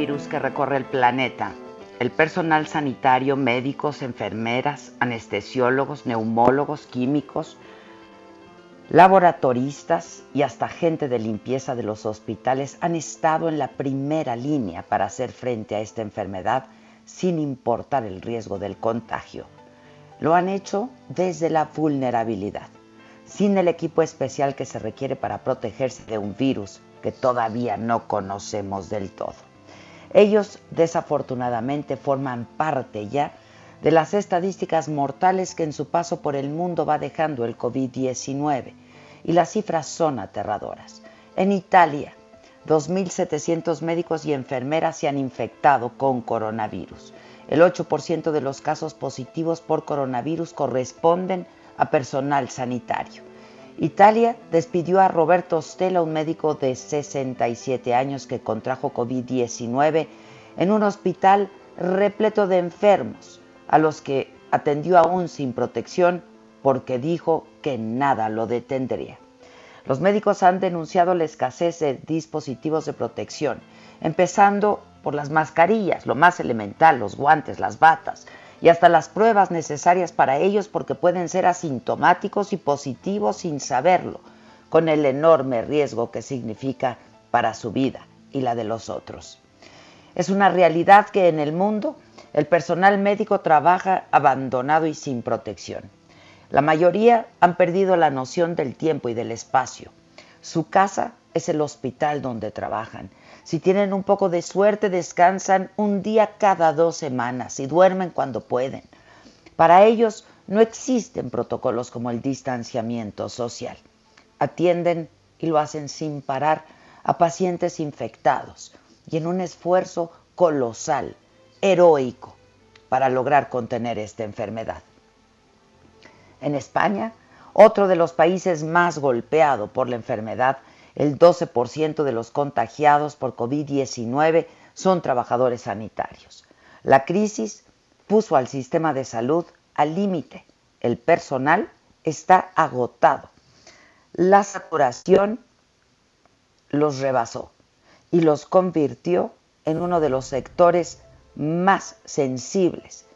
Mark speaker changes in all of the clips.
Speaker 1: Que recorre el planeta, el personal sanitario, médicos, enfermeras, anestesiólogos, neumólogos, químicos, laboratoristas y hasta gente de limpieza de los hospitales han estado en la primera línea para hacer frente a esta enfermedad sin importar el riesgo del contagio. Lo han hecho desde la vulnerabilidad, sin el equipo especial que se requiere para protegerse de un virus que todavía no conocemos del todo. Ellos desafortunadamente forman parte ya de las estadísticas mortales que en su paso por el mundo va dejando el COVID-19 y las cifras son aterradoras. En Italia, 2.700 médicos y enfermeras se han infectado con coronavirus. El 8% de los casos positivos por coronavirus corresponden a personal sanitario. Italia despidió a Roberto Stella, un médico de 67 años que contrajo COVID-19 en un hospital repleto de enfermos, a los que atendió aún sin protección porque dijo que nada lo detendría. Los médicos han denunciado la escasez de dispositivos de protección, empezando por las mascarillas, lo más elemental, los guantes, las batas, y hasta las pruebas necesarias para ellos porque pueden ser asintomáticos y positivos sin saberlo, con el enorme riesgo que significa para su vida y la de los otros. Es una realidad que en el mundo el personal médico trabaja abandonado y sin protección. La mayoría han perdido la noción del tiempo y del espacio. Su casa es el hospital donde trabajan si tienen un poco de suerte, descansan un día cada dos semanas y duermen cuando pueden. Para ellos no existen protocolos como el distanciamiento social. Atienden y lo hacen sin parar a pacientes infectados y en un esfuerzo colosal, heroico, para lograr contener esta enfermedad. En España, otro de los países más golpeado por la enfermedad, el 12% de los contagiados por COVID-19 son trabajadores sanitarios. La crisis puso al sistema de salud al límite. El personal está agotado. La saturación los rebasó y los convirtió en uno de los sectores más sensibles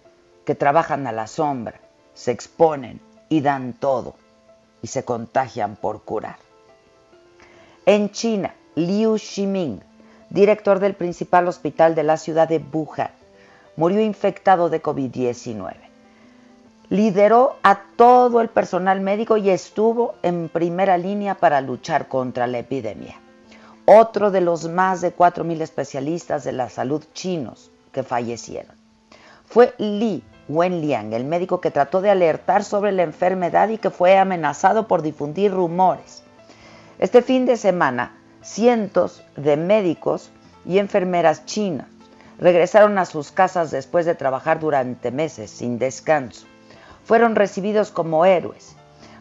Speaker 1: que trabajan a la sombra, se exponen y dan todo y se contagian por curar. En China, Liu Ximing, director del principal hospital de la ciudad de Wuhan, murió infectado de COVID-19. Lideró a todo el personal médico y estuvo en primera línea para luchar contra la epidemia. Otro de los más de 4.000 especialistas de la salud chinos que fallecieron. Fue Li Wenliang, el médico que trató de alertar sobre la enfermedad y que fue amenazado por difundir rumores. Este fin de semana, cientos de médicos y enfermeras chinas regresaron a sus casas después de trabajar durante meses sin descanso. Fueron recibidos como héroes.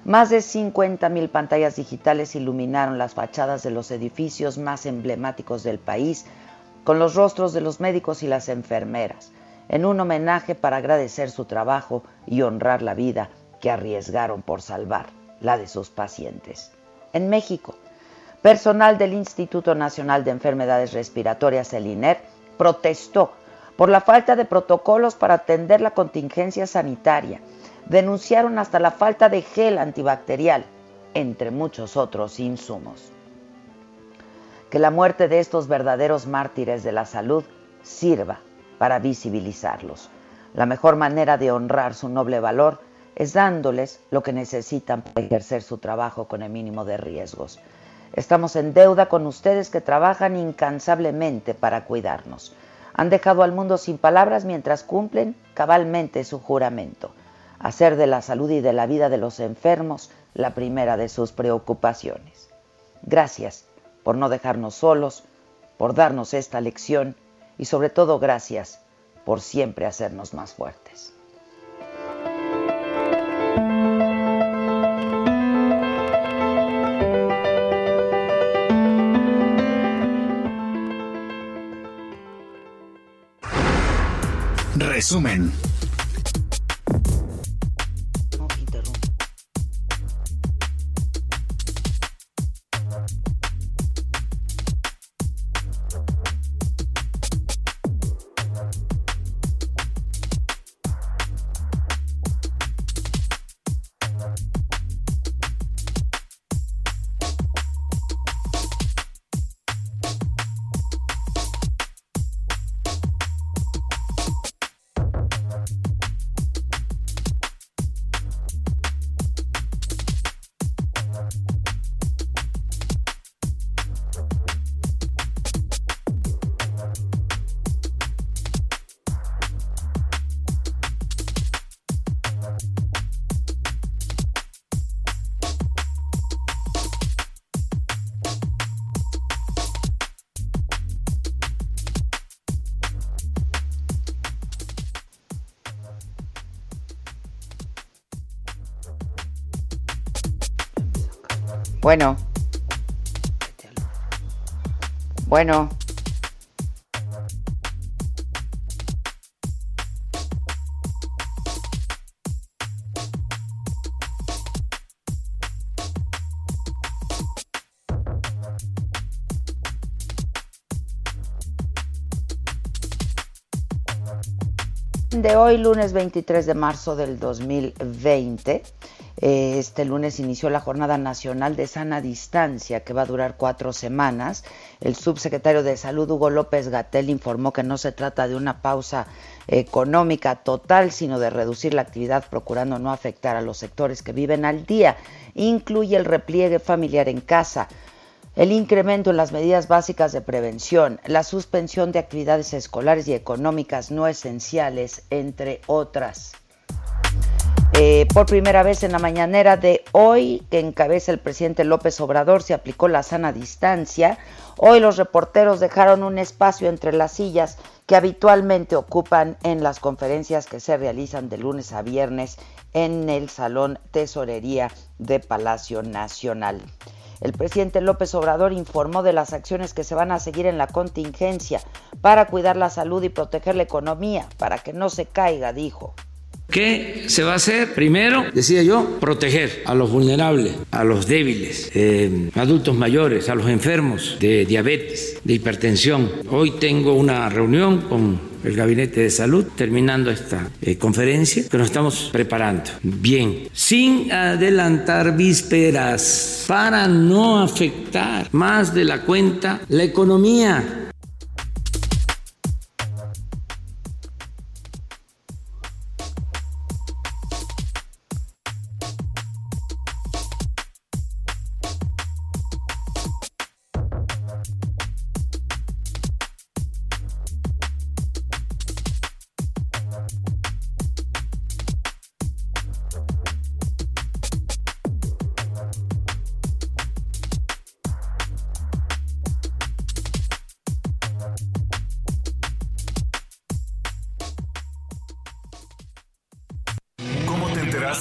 Speaker 1: Más de 50.000 pantallas digitales iluminaron las fachadas de los edificios más emblemáticos del país con los rostros de los médicos y las enfermeras, en un homenaje para agradecer su trabajo y honrar la vida que arriesgaron por salvar la de sus pacientes. En México, personal del Instituto Nacional de Enfermedades Respiratorias, el INER, protestó por la falta de protocolos para atender la contingencia sanitaria denunciaron hasta la falta de gel antibacterial, entre muchos otros insumos. Que la muerte de estos verdaderos mártires de la salud sirva para visibilizarlos. La mejor manera de honrar su noble valor es dándoles lo que necesitan para ejercer su trabajo con el mínimo de riesgos. Estamos en deuda con ustedes que trabajan incansablemente para cuidarnos. Han dejado al mundo sin palabras mientras cumplen cabalmente su juramento hacer de la salud y de la vida de los enfermos la primera de sus preocupaciones. Gracias por no dejarnos solos, por darnos esta lección y sobre todo gracias por siempre hacernos más fuertes.
Speaker 2: Resumen.
Speaker 1: Bueno. Bueno. de hoy, lunes 23 de marzo del 2020. Eh, este lunes inició la Jornada Nacional de Sana Distancia, que va a durar cuatro semanas. El subsecretario de Salud, Hugo López Gatel, informó que no se trata de una pausa económica total, sino de reducir la actividad procurando no afectar a los sectores que viven al día. Incluye el repliegue familiar en casa, el incremento en las medidas básicas de prevención, la suspensión de actividades escolares y económicas no esenciales, entre otras. Eh, por primera vez en la mañanera de hoy, que encabeza el presidente López Obrador, se aplicó la sana distancia. Hoy los reporteros dejaron un espacio entre las sillas que habitualmente ocupan en las conferencias que se realizan de lunes a viernes en el Salón Tesorería de Palacio Nacional. El presidente López Obrador informó de las acciones que se van a seguir en la contingencia para cuidar la salud y proteger la economía, para que no se caiga, dijo.
Speaker 3: ¿Qué se va a hacer? Primero, decía yo, proteger a los vulnerables, a los débiles, eh, adultos mayores, a los enfermos de diabetes, de hipertensión. Hoy tengo una reunión con el Gabinete de Salud, terminando esta eh, conferencia, que nos estamos preparando bien, sin adelantar vísperas, para no afectar más de la cuenta la economía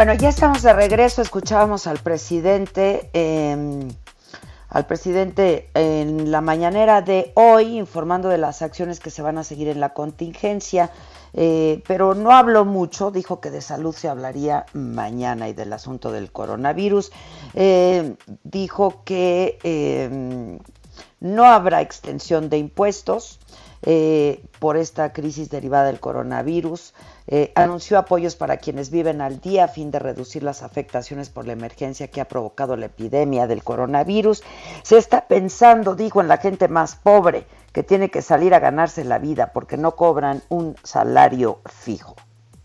Speaker 1: Bueno, ya estamos de regreso. Escuchábamos al presidente, em, al presidente en la mañanera de hoy, informando de las acciones que se van a seguir en la contingencia. Eh, pero no habló mucho, dijo que de salud se hablaría mañana y del asunto del coronavirus. Eh, dijo que em, no habrá extensión de impuestos eh, por esta crisis derivada del coronavirus. Eh, anunció apoyos para quienes viven al día a fin de reducir las afectaciones por la emergencia que ha provocado la epidemia del coronavirus. Se está pensando, dijo, en la gente más pobre que tiene que salir a ganarse la vida porque no cobran un salario fijo.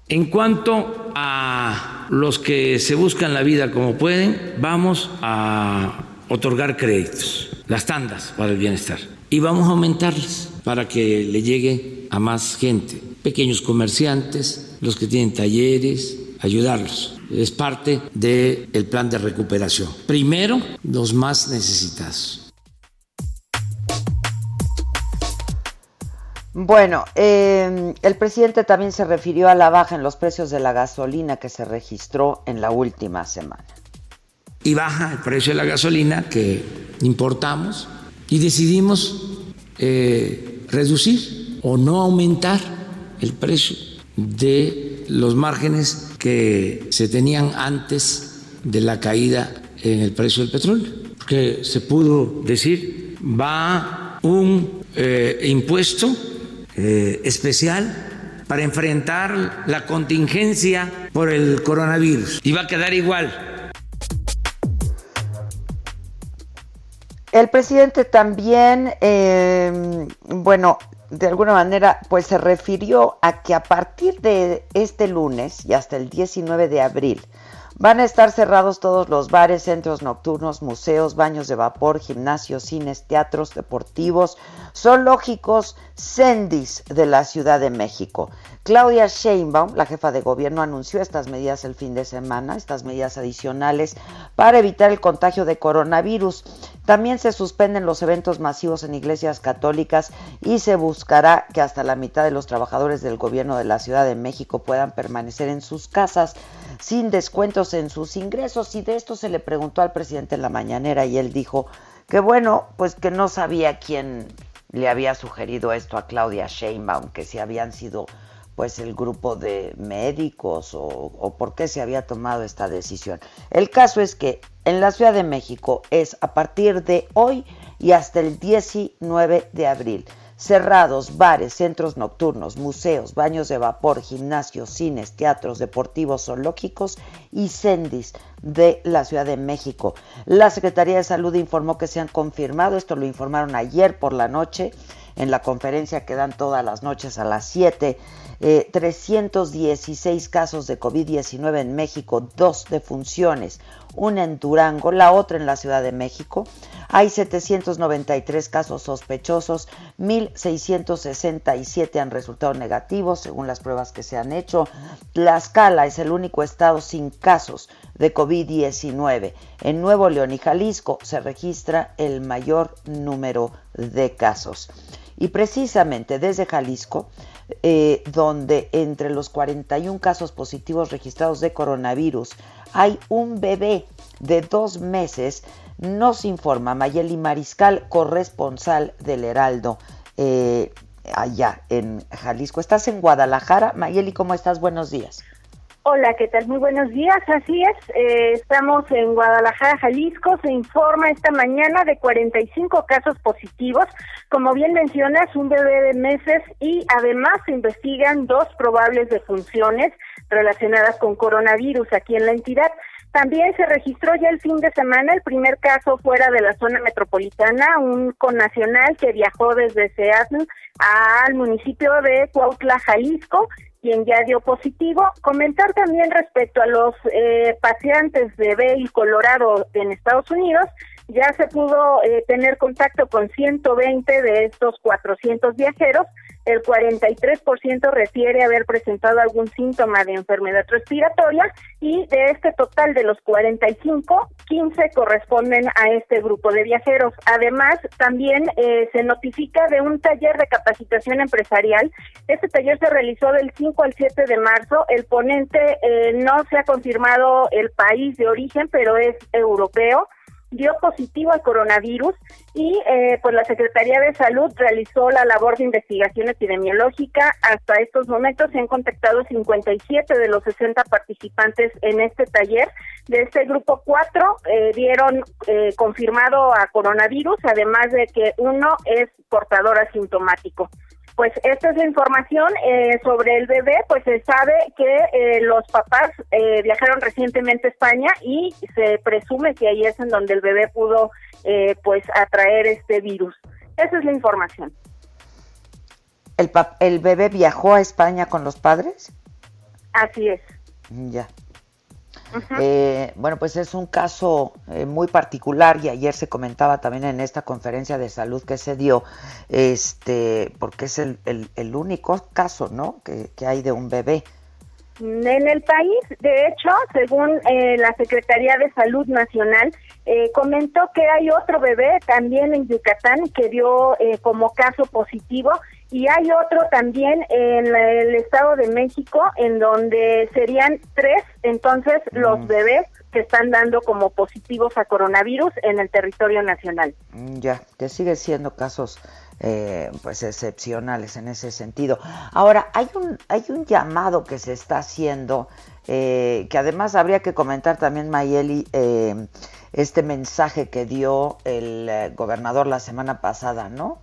Speaker 3: En cuanto a los que se buscan la vida como pueden, vamos a otorgar créditos, las tandas para el bienestar, y vamos a aumentarles para que le llegue a más gente pequeños comerciantes, los que tienen talleres, ayudarlos. Es parte del plan de recuperación. Primero, los más necesitados.
Speaker 1: Bueno, eh, el presidente también se refirió a la baja en los precios de la gasolina que se registró en la última semana.
Speaker 3: Y baja el precio de la gasolina que importamos y decidimos eh, reducir o no aumentar el precio de los márgenes que se tenían antes de la caída en el precio del petróleo. Porque se pudo decir, va un eh, impuesto eh, especial para enfrentar la contingencia por el coronavirus y va a quedar igual.
Speaker 1: El presidente también, eh, bueno, de alguna manera, pues se refirió a que a partir de este lunes y hasta el 19 de abril van a estar cerrados todos los bares, centros nocturnos, museos, baños de vapor, gimnasios, cines, teatros deportivos, zoológicos, sendis de la Ciudad de México. Claudia Sheinbaum, la jefa de gobierno, anunció estas medidas el fin de semana, estas medidas adicionales para evitar el contagio de coronavirus. También se suspenden los eventos masivos en iglesias católicas y se buscará que hasta la mitad de los trabajadores del gobierno de la Ciudad de México puedan permanecer en sus casas sin descuentos en sus ingresos. Y de esto se le preguntó al presidente en la mañanera y él dijo que bueno, pues que no sabía quién le había sugerido esto a Claudia Sheinbaum, que si habían sido pues el grupo de médicos o, por qué se había tomado esta decisión. El caso es que en la Ciudad de México es a partir de hoy y hasta el 19 de abril. Cerrados bares, centros nocturnos, museos, baños de vapor, gimnasios, cines, teatros deportivos, zoológicos y sendis de la Ciudad de México. La Secretaría de Salud informó que se han confirmado, esto lo informaron ayer por la noche en la conferencia que dan todas las noches a las 7 316 eh, casos de COVID-19 en México, dos defunciones, una en Durango, la otra en la Ciudad de México. Hay 793 casos sospechosos, 1.667 han resultado negativos según las pruebas que se han hecho. Tlaxcala es el único estado sin casos de COVID-19. En Nuevo León y Jalisco se registra el mayor número de casos. Y precisamente desde Jalisco, eh, donde entre los 41 casos positivos registrados de coronavirus hay un bebé de dos meses, nos informa Mayeli Mariscal, corresponsal del Heraldo. Eh, allá en Jalisco. ¿Estás en Guadalajara? Mayeli, ¿cómo estás? Buenos días.
Speaker 4: Hola, ¿qué tal? Muy buenos días. Así es, eh, estamos en Guadalajara, Jalisco. Se informa esta mañana de 45 casos positivos. Como bien mencionas, un bebé de meses y además se investigan dos probables defunciones relacionadas con coronavirus aquí en la entidad. También se registró ya el fin de semana el primer caso fuera de la zona metropolitana, un connacional que viajó desde Seattle al municipio de Cuautla, Jalisco, quien ya dio positivo. Comentar también respecto a los eh, pacientes de Vail, Colorado, en Estados Unidos, ya se pudo eh, tener contacto con 120 de estos 400 viajeros. El 43% refiere haber presentado algún síntoma de enfermedad respiratoria y de este total de los 45, 15 corresponden a este grupo de viajeros. Además, también eh, se notifica de un taller de capacitación empresarial. Este taller se realizó del 5 al 7 de marzo. El ponente eh, no se ha confirmado el país de origen, pero es europeo dio positivo al coronavirus y eh, pues la Secretaría de Salud realizó la labor de investigación epidemiológica. Hasta estos momentos se han contactado 57 de los 60 participantes en este taller. De este grupo, cuatro eh, dieron eh, confirmado a coronavirus, además de que uno es portador asintomático. Pues esta es la información eh, sobre el bebé, pues se sabe que eh, los papás eh, viajaron recientemente a España y se presume que ahí es en donde el bebé pudo pues atraer este virus. Esa es la información.
Speaker 1: ¿El, ¿El bebé viajó a España con los padres?
Speaker 4: Así es.
Speaker 1: Ya. Eh, bueno, pues es un caso eh, muy particular y ayer se comentaba también en esta conferencia de salud que se dio, este, porque es el, el, único caso, ¿no? Que, hay de un bebé.
Speaker 4: En el país, de hecho, según eh, la Secretaría de Salud Nacional, comentó que hay otro bebé también en Yucatán que dio como caso positivo y hay otro también en el Estado de México, en donde serían tres, entonces, los mm. bebés que están dando como positivos a coronavirus en el territorio nacional.
Speaker 1: Mm, ya, que sigue siendo casos eh, pues excepcionales en ese sentido. Ahora, hay un, hay un llamado que se está haciendo, eh, que además habría que comentar también, Mayeli, eh, este mensaje que dio el gobernador la semana pasada, ¿no?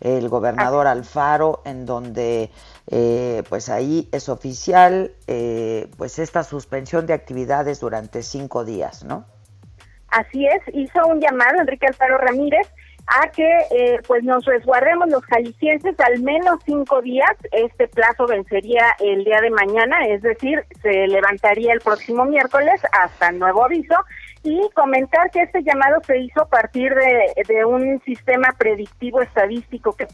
Speaker 1: El gobernador Alfaro, en donde eh, pues ahí es oficial eh, pues esta suspensión de actividades durante cinco días, ¿no?
Speaker 4: Así es, hizo un llamado Enrique Alfaro Ramírez a que eh, pues nos resguardemos los jaliscienses al menos cinco días. Este plazo vencería el día de mañana, es decir, se levantaría el próximo miércoles hasta nuevo aviso y comentar que este llamado se hizo a partir de, un sistema predictivo estadístico que,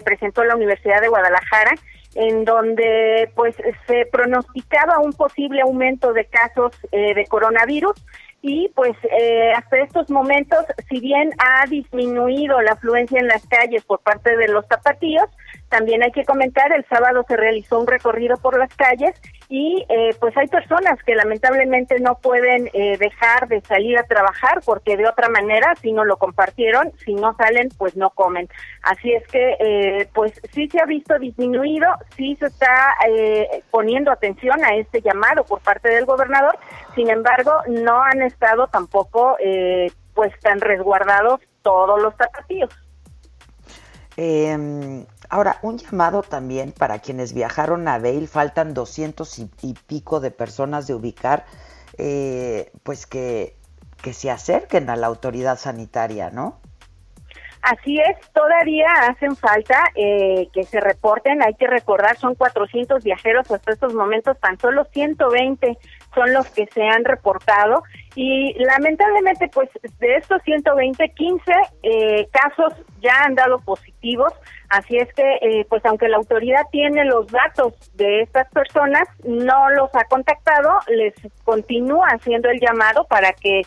Speaker 4: presentó la Universidad de Guadalajara en donde pues se pronosticaba un posible aumento de casos eh, de coronavirus. Y pues eh, hasta estos momentos, si bien ha disminuido la afluencia en las calles por parte de los zapatillos, también hay que comentar, el sábado se realizó un recorrido por las calles y eh, pues hay personas que lamentablemente no pueden eh, dejar de salir a trabajar porque de otra manera, si no lo compartieron, si no salen, pues no comen. Así es que pues sí se ha visto disminuido, sí se está poniendo atención a este llamado por parte del gobernador, sin embargo, no han estado tampoco eh, pues tan resguardados todos los tapatíos.
Speaker 1: Em, ahora, un llamado también para quienes viajaron a Bale, faltan doscientos y, pico de personas de ubicar, eh, pues que, que se acerquen a la autoridad sanitaria, ¿no?
Speaker 4: Así es, todavía hacen falta eh, que se reporten, hay que recordar, son 400 viajeros hasta estos momentos, tan solo 120 son los que se han reportado. Y lamentablemente pues de estos 120, 15 eh, casos ya han dado positivos, así es que eh, pues aunque la autoridad tiene los datos de estas personas, no los ha contactado, les continúa haciendo el llamado para que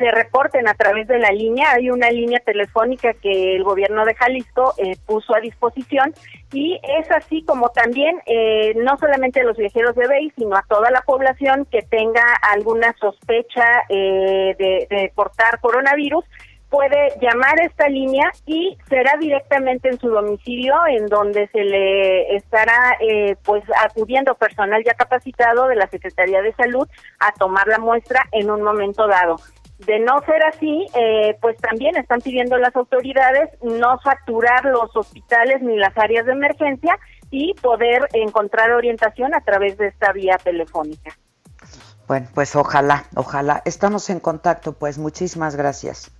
Speaker 4: se reporten a través de la línea. Hay una línea telefónica que el gobierno de Jalisco eh, puso a disposición y es así como también eh, no solamente a los viajeros de BEI, sino a toda la población que tenga alguna sospecha eh, de, portar coronavirus puede llamar a esta línea y será directamente en su domicilio en donde se le estará eh, pues acudiendo personal ya capacitado de la Secretaría de Salud a tomar la muestra en un momento dado. De no ser así, eh, pues también están pidiendo las autoridades no saturar los hospitales ni las áreas de emergencia y poder encontrar orientación a través de esta vía telefónica.
Speaker 1: Bueno, pues ojalá, ojalá. Estamos en contacto, pues muchísimas gracias.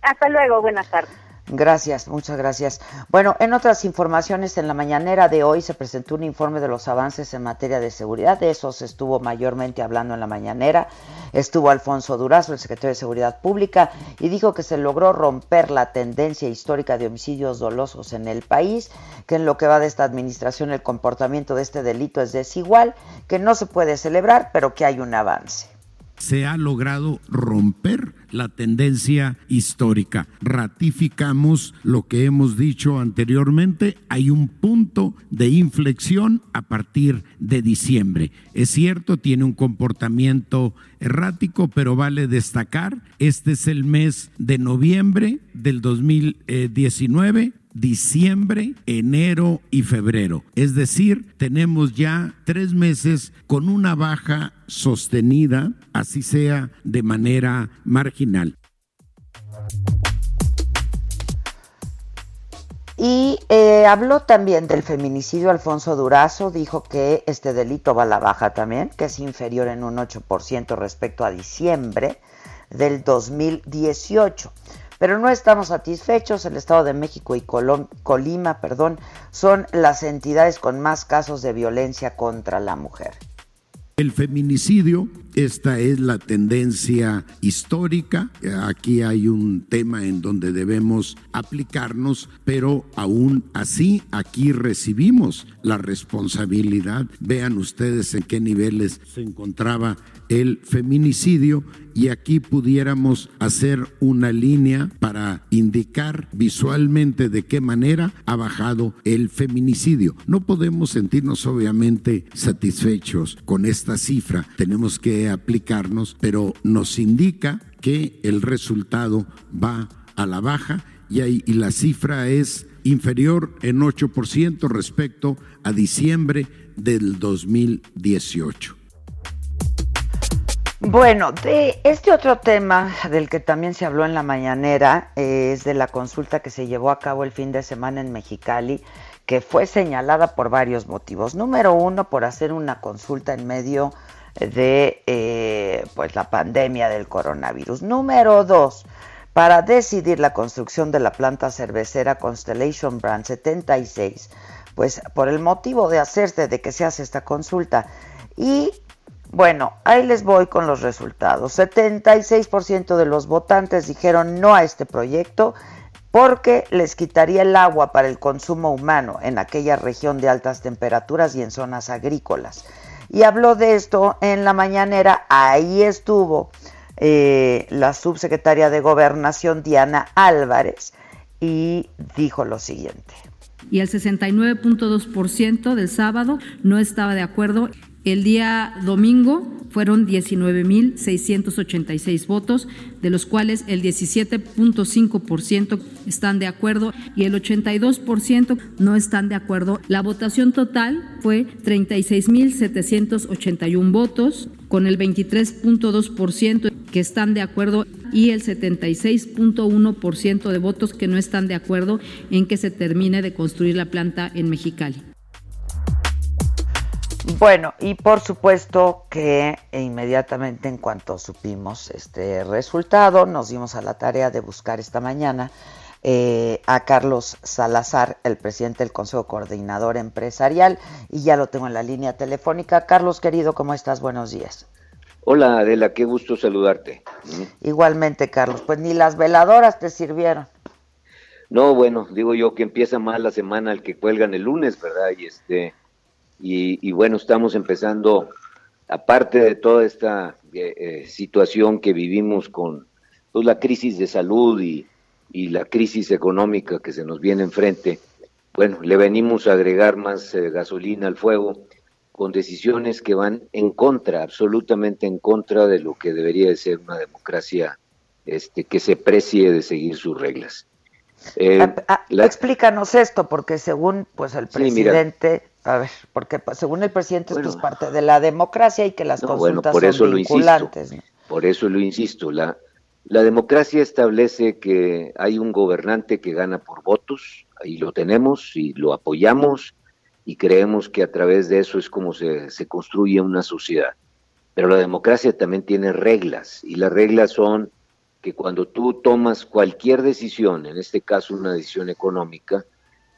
Speaker 4: Hasta luego, buenas tardes.
Speaker 1: Gracias, muchas gracias. Bueno, en otras informaciones, en la mañanera de hoy se presentó un informe de los avances en materia de seguridad. De eso se estuvo mayormente hablando en la mañanera. Estuvo Alfonso Durazo, el secretario de Seguridad Pública, y dijo que se logró romper la tendencia histórica de homicidios dolosos en el país, que en lo que va de esta administración el comportamiento de este delito es desigual, que no se puede celebrar, pero que hay un avance
Speaker 5: se ha logrado romper la tendencia histórica. Ratificamos lo que hemos dicho anteriormente, hay un punto de inflexión a partir de diciembre. Es cierto, tiene un comportamiento errático, pero vale destacar, este es el mes de noviembre del 2019 diciembre, enero y febrero. Es decir, tenemos ya tres meses con una baja sostenida, así sea de manera marginal.
Speaker 1: Y eh, habló también del feminicidio Alfonso Durazo, dijo que este delito va a la baja también, que es inferior en un 8% respecto a diciembre del 2018 pero no estamos satisfechos. El Estado de México y Colima, perdón, son las entidades con más casos de violencia contra la mujer.
Speaker 5: El feminicidio, esta es la tendencia histórica. Aquí hay un tema en donde debemos aplicarnos, pero aún así aquí recibimos la responsabilidad. Vean ustedes en qué niveles se encontraba el feminicidio y aquí pudiéramos hacer una línea para indicar visualmente de qué manera ha bajado el feminicidio. No podemos sentirnos obviamente satisfechos con esta cifra, tenemos que aplicarnos, pero nos indica que el resultado va a la baja y, y la cifra es inferior en 8% respecto a diciembre del 2018.
Speaker 1: Bueno, de este otro tema del que también se habló en la mañanera es de la consulta que se llevó a cabo el fin de semana en Mexicali, que fue señalada por varios motivos. Número uno, por hacer una consulta en medio de eh, pues la pandemia del coronavirus. Número dos, para decidir la construcción de la planta cervecera Constellation Brand 76, pues por el motivo de hacerse de que se hace esta consulta. Y bueno, ahí les voy con los resultados. 76% de los votantes dijeron no a este proyecto porque les quitaría el agua para el consumo humano en aquella región de altas temperaturas y en zonas agrícolas. Y habló de esto en la mañanera, ahí estuvo eh, la subsecretaria de Gobernación Diana Álvarez y dijo lo siguiente.
Speaker 6: Y el 69.2% del sábado no estaba de acuerdo el día domingo fueron 19.686 votos, de los cuales el 17.5% están de acuerdo y el 82% no están de acuerdo. La votación total fue 36.781 votos, con el 23.2% que están de acuerdo y el 76.1% de votos que no están de acuerdo en que se termine de construir la planta en Mexicali.
Speaker 1: Bueno, y por supuesto que inmediatamente en cuanto supimos este resultado, nos dimos a la tarea de buscar esta mañana eh, a Carlos Salazar, el presidente del Consejo Coordinador Empresarial, y ya lo tengo en la línea telefónica. Carlos, querido, ¿cómo estás? Buenos días.
Speaker 7: Hola Adela, qué gusto saludarte.
Speaker 1: Igualmente, Carlos, pues ni las veladoras te sirvieron.
Speaker 7: No, bueno, digo yo que empieza mal la semana el que cuelgan el lunes, ¿verdad? Y este y, bueno, estamos empezando, aparte de toda esta eh, eh, situación que vivimos con pues, la crisis de salud y, la crisis económica que se nos viene enfrente, bueno, le venimos a agregar más eh, gasolina al fuego con decisiones que van en contra, absolutamente en contra de lo que debería de ser una democracia este, que se precie de seguir sus reglas.
Speaker 1: Explícanos esto, porque según pues el presidente a ver, porque según el presidente esto es parte de la democracia y que las consultas por eso son vinculantes.
Speaker 7: Lo insisto, Por eso lo insisto, la, la democracia establece que hay un gobernante que gana por votos, ahí lo tenemos y lo apoyamos y creemos que a través de eso es como se, se construye una sociedad. pero la democracia también tiene reglas y las reglas son que cuando tú tomas cualquier decisión, en este caso una decisión económica,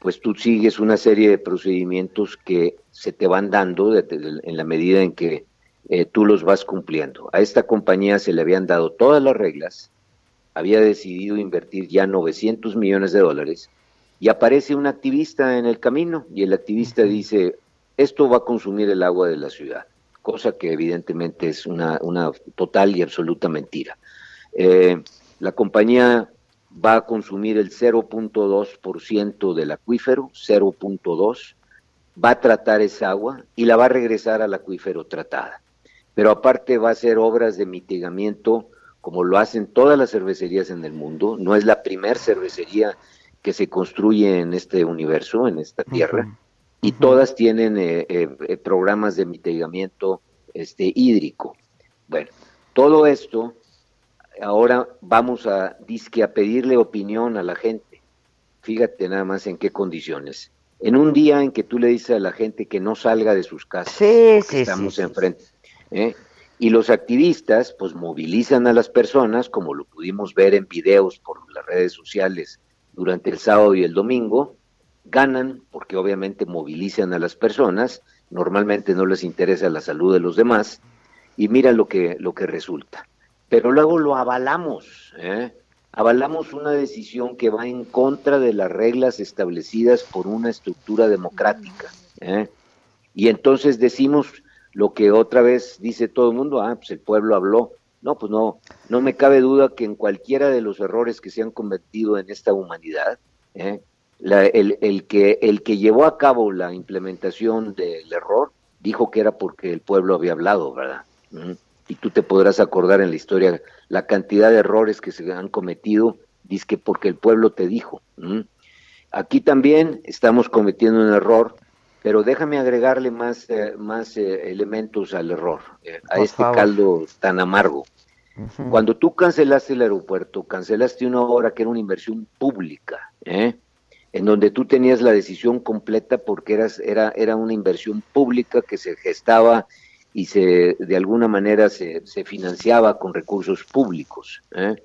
Speaker 7: pues tú sigues una serie de procedimientos que se te van dando en la medida en que eh, tú los vas cumpliendo. A esta compañía se le habían dado todas las reglas, había decidido invertir ya 900 millones de dólares y aparece un activista en el camino y el activista dice, esto va a consumir el agua de la ciudad, cosa que evidentemente es una, una total y absoluta mentira. Eh, la compañía va a consumir el 0.2% del acuífero, 0.2, va a tratar esa agua y la va a regresar al acuífero tratada. Pero aparte va a hacer obras de mitigamiento como lo hacen todas las cervecerías en el mundo. No es la primer cervecería que se construye en este universo, en esta tierra, y todas tienen eh, eh, programas de mitigamiento este, hídrico. Bueno, todo esto ahora vamos a, disque a pedirle opinión a la gente. Fíjate nada más en qué condiciones. En un día en que tú le dices a la gente que no salga de sus casas,
Speaker 1: sí, sí,
Speaker 7: estamos enfrente, ¿eh? y los activistas pues movilizan a las personas, como lo pudimos ver en videos por las redes sociales durante el sábado y el domingo, ganan porque obviamente movilizan a las personas, normalmente no les interesa la salud de los demás, y mira lo que, lo que resulta pero luego lo avalamos, ¿eh? avalamos una decisión que va en contra de las reglas establecidas por una estructura democrática. ¿eh? Y entonces decimos lo que otra vez dice todo el mundo, ah, pues el pueblo habló. No, pues no, no me cabe duda que en cualquiera de los errores que se han cometido en esta humanidad, ¿eh? el, que, el que llevó a cabo la implementación del error dijo que era porque el pueblo había hablado, ¿verdad? Y tú te podrás acordar en la historia la cantidad de errores que se han cometido, que porque el pueblo te dijo. Aquí también estamos cometiendo un error, pero déjame agregarle más, eh, más eh, elementos al error, eh, a este caldo tan amargo. Cuando tú cancelaste el aeropuerto, cancelaste una obra que era una inversión pública, en donde tú tenías la decisión completa porque eras, era, era una inversión pública que se gestaba y se de alguna manera se, financiaba con recursos públicos. ¿eh?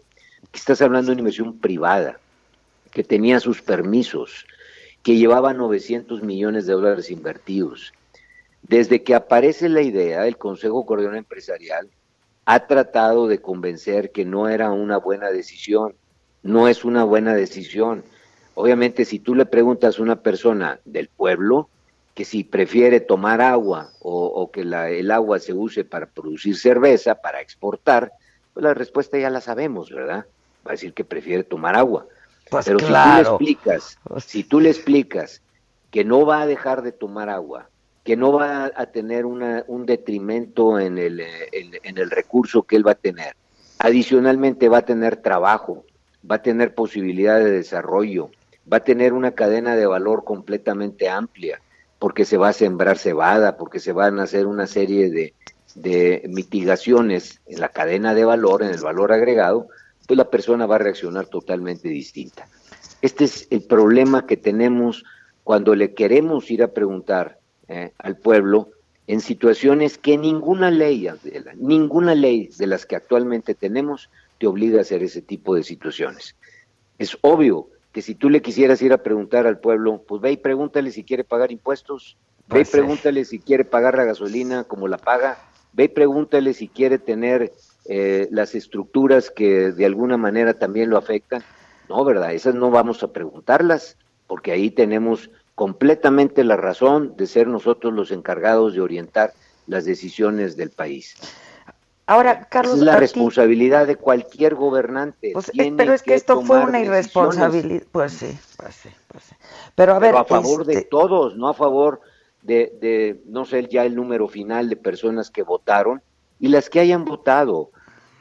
Speaker 7: estás hablando de una inversión privada que tenía sus permisos, que llevaba 900 millones de dólares invertidos. Desde que aparece la idea, el Consejo Coordinador Empresarial ha tratado de convencer que no era una buena decisión, no es una buena decisión. Obviamente, si tú le preguntas a una persona del pueblo, que si prefiere tomar agua o, que el agua se use para producir cerveza, para exportar, pues la respuesta ya la sabemos, ¿verdad? Va a decir que prefiere tomar agua.
Speaker 1: Pues
Speaker 7: Pero si tú le explicas, pues si tú le explicas que no va a dejar de tomar agua, que no va a tener un detrimento en el, en el recurso que él va a tener, adicionalmente va a tener trabajo, va a tener posibilidad de desarrollo, va a tener una cadena de valor completamente amplia, porque se va a sembrar cebada, porque se van a hacer una serie de, mitigaciones en la cadena de valor, en el valor agregado, pues la persona va a reaccionar totalmente distinta. Este es el problema que tenemos cuando le queremos ir a preguntar eh, al pueblo en situaciones que ninguna ley, ninguna ley de las que actualmente tenemos te obliga a hacer ese tipo de situaciones. Es obvio que si tú le quisieras ir a preguntar al pueblo, pues ve y pregúntale si quiere pagar impuestos, ve y pues pregúntale si quiere pagar la gasolina como la paga, ve y pregúntale si quiere tener eh, las estructuras que de alguna manera también lo afectan. No, ¿verdad? Esas no vamos a preguntarlas, porque ahí tenemos completamente la razón de ser nosotros los encargados de orientar las decisiones del país.
Speaker 1: Ahora, Carlos.
Speaker 7: Es la responsabilidad de cualquier gobernante.
Speaker 1: Pues, eh, pero es que, esto fue una irresponsabilidad. Pues sí, pues sí, pues sí. Pero a ver.
Speaker 7: a favor de este todos, no a favor de, de, no sé ya el número final de personas que votaron y las que hayan votado.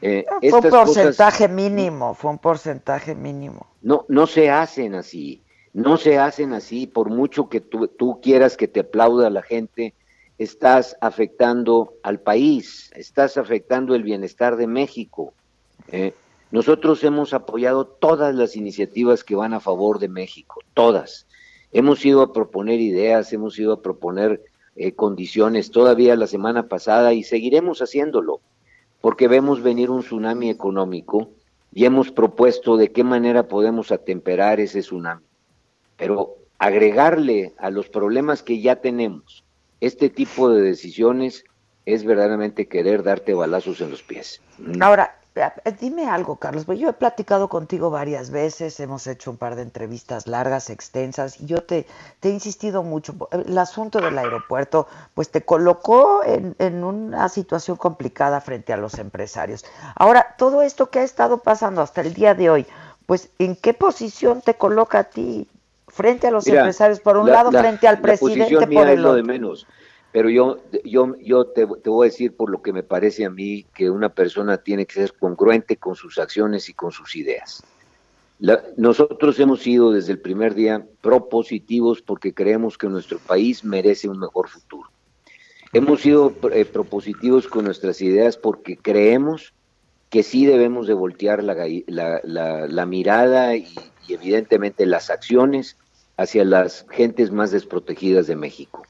Speaker 1: Eh, fue un porcentaje mínimo, fue un porcentaje mínimo.
Speaker 7: No, no se hacen así, no se hacen así, por mucho que tú, tú quieras que te aplauda la gente, estás afectando al país, estás afectando el bienestar de México. ¿eh? nosotros hemos apoyado todas las iniciativas que van a favor de México, todas. Hemos ido a proponer ideas, hemos ido a proponer eh, condiciones todavía la semana pasada y seguiremos haciéndolo, porque vemos venir un tsunami económico y hemos propuesto de qué manera podemos atemperar ese tsunami. Pero agregarle a los problemas que ya tenemos este tipo de decisiones es verdaderamente querer darte balazos en los pies.
Speaker 1: Ahora, eh, dime algo, Carlos, yo he platicado contigo varias veces, hemos hecho un par de entrevistas largas, extensas, y yo te, he insistido mucho. El asunto del aeropuerto, pues te colocó en, una situación complicada frente a los empresarios. Ahora, todo esto que ha estado pasando hasta el día de hoy, pues, ¿en qué posición te coloca a ti frente a los empresarios? Por un lado, frente al presidente, por el otro.
Speaker 7: de menos pero yo, yo, yo te, voy a decir por lo que me parece a mí que una persona tiene que ser congruente con sus acciones y con sus ideas. nosotros hemos sido desde el primer día propositivos porque creemos que nuestro país merece un mejor futuro. Hemos sido eh, propositivos con nuestras ideas porque creemos que sí debemos de voltear la, la, mirada y, y evidentemente las acciones hacia las gentes más desprotegidas de México.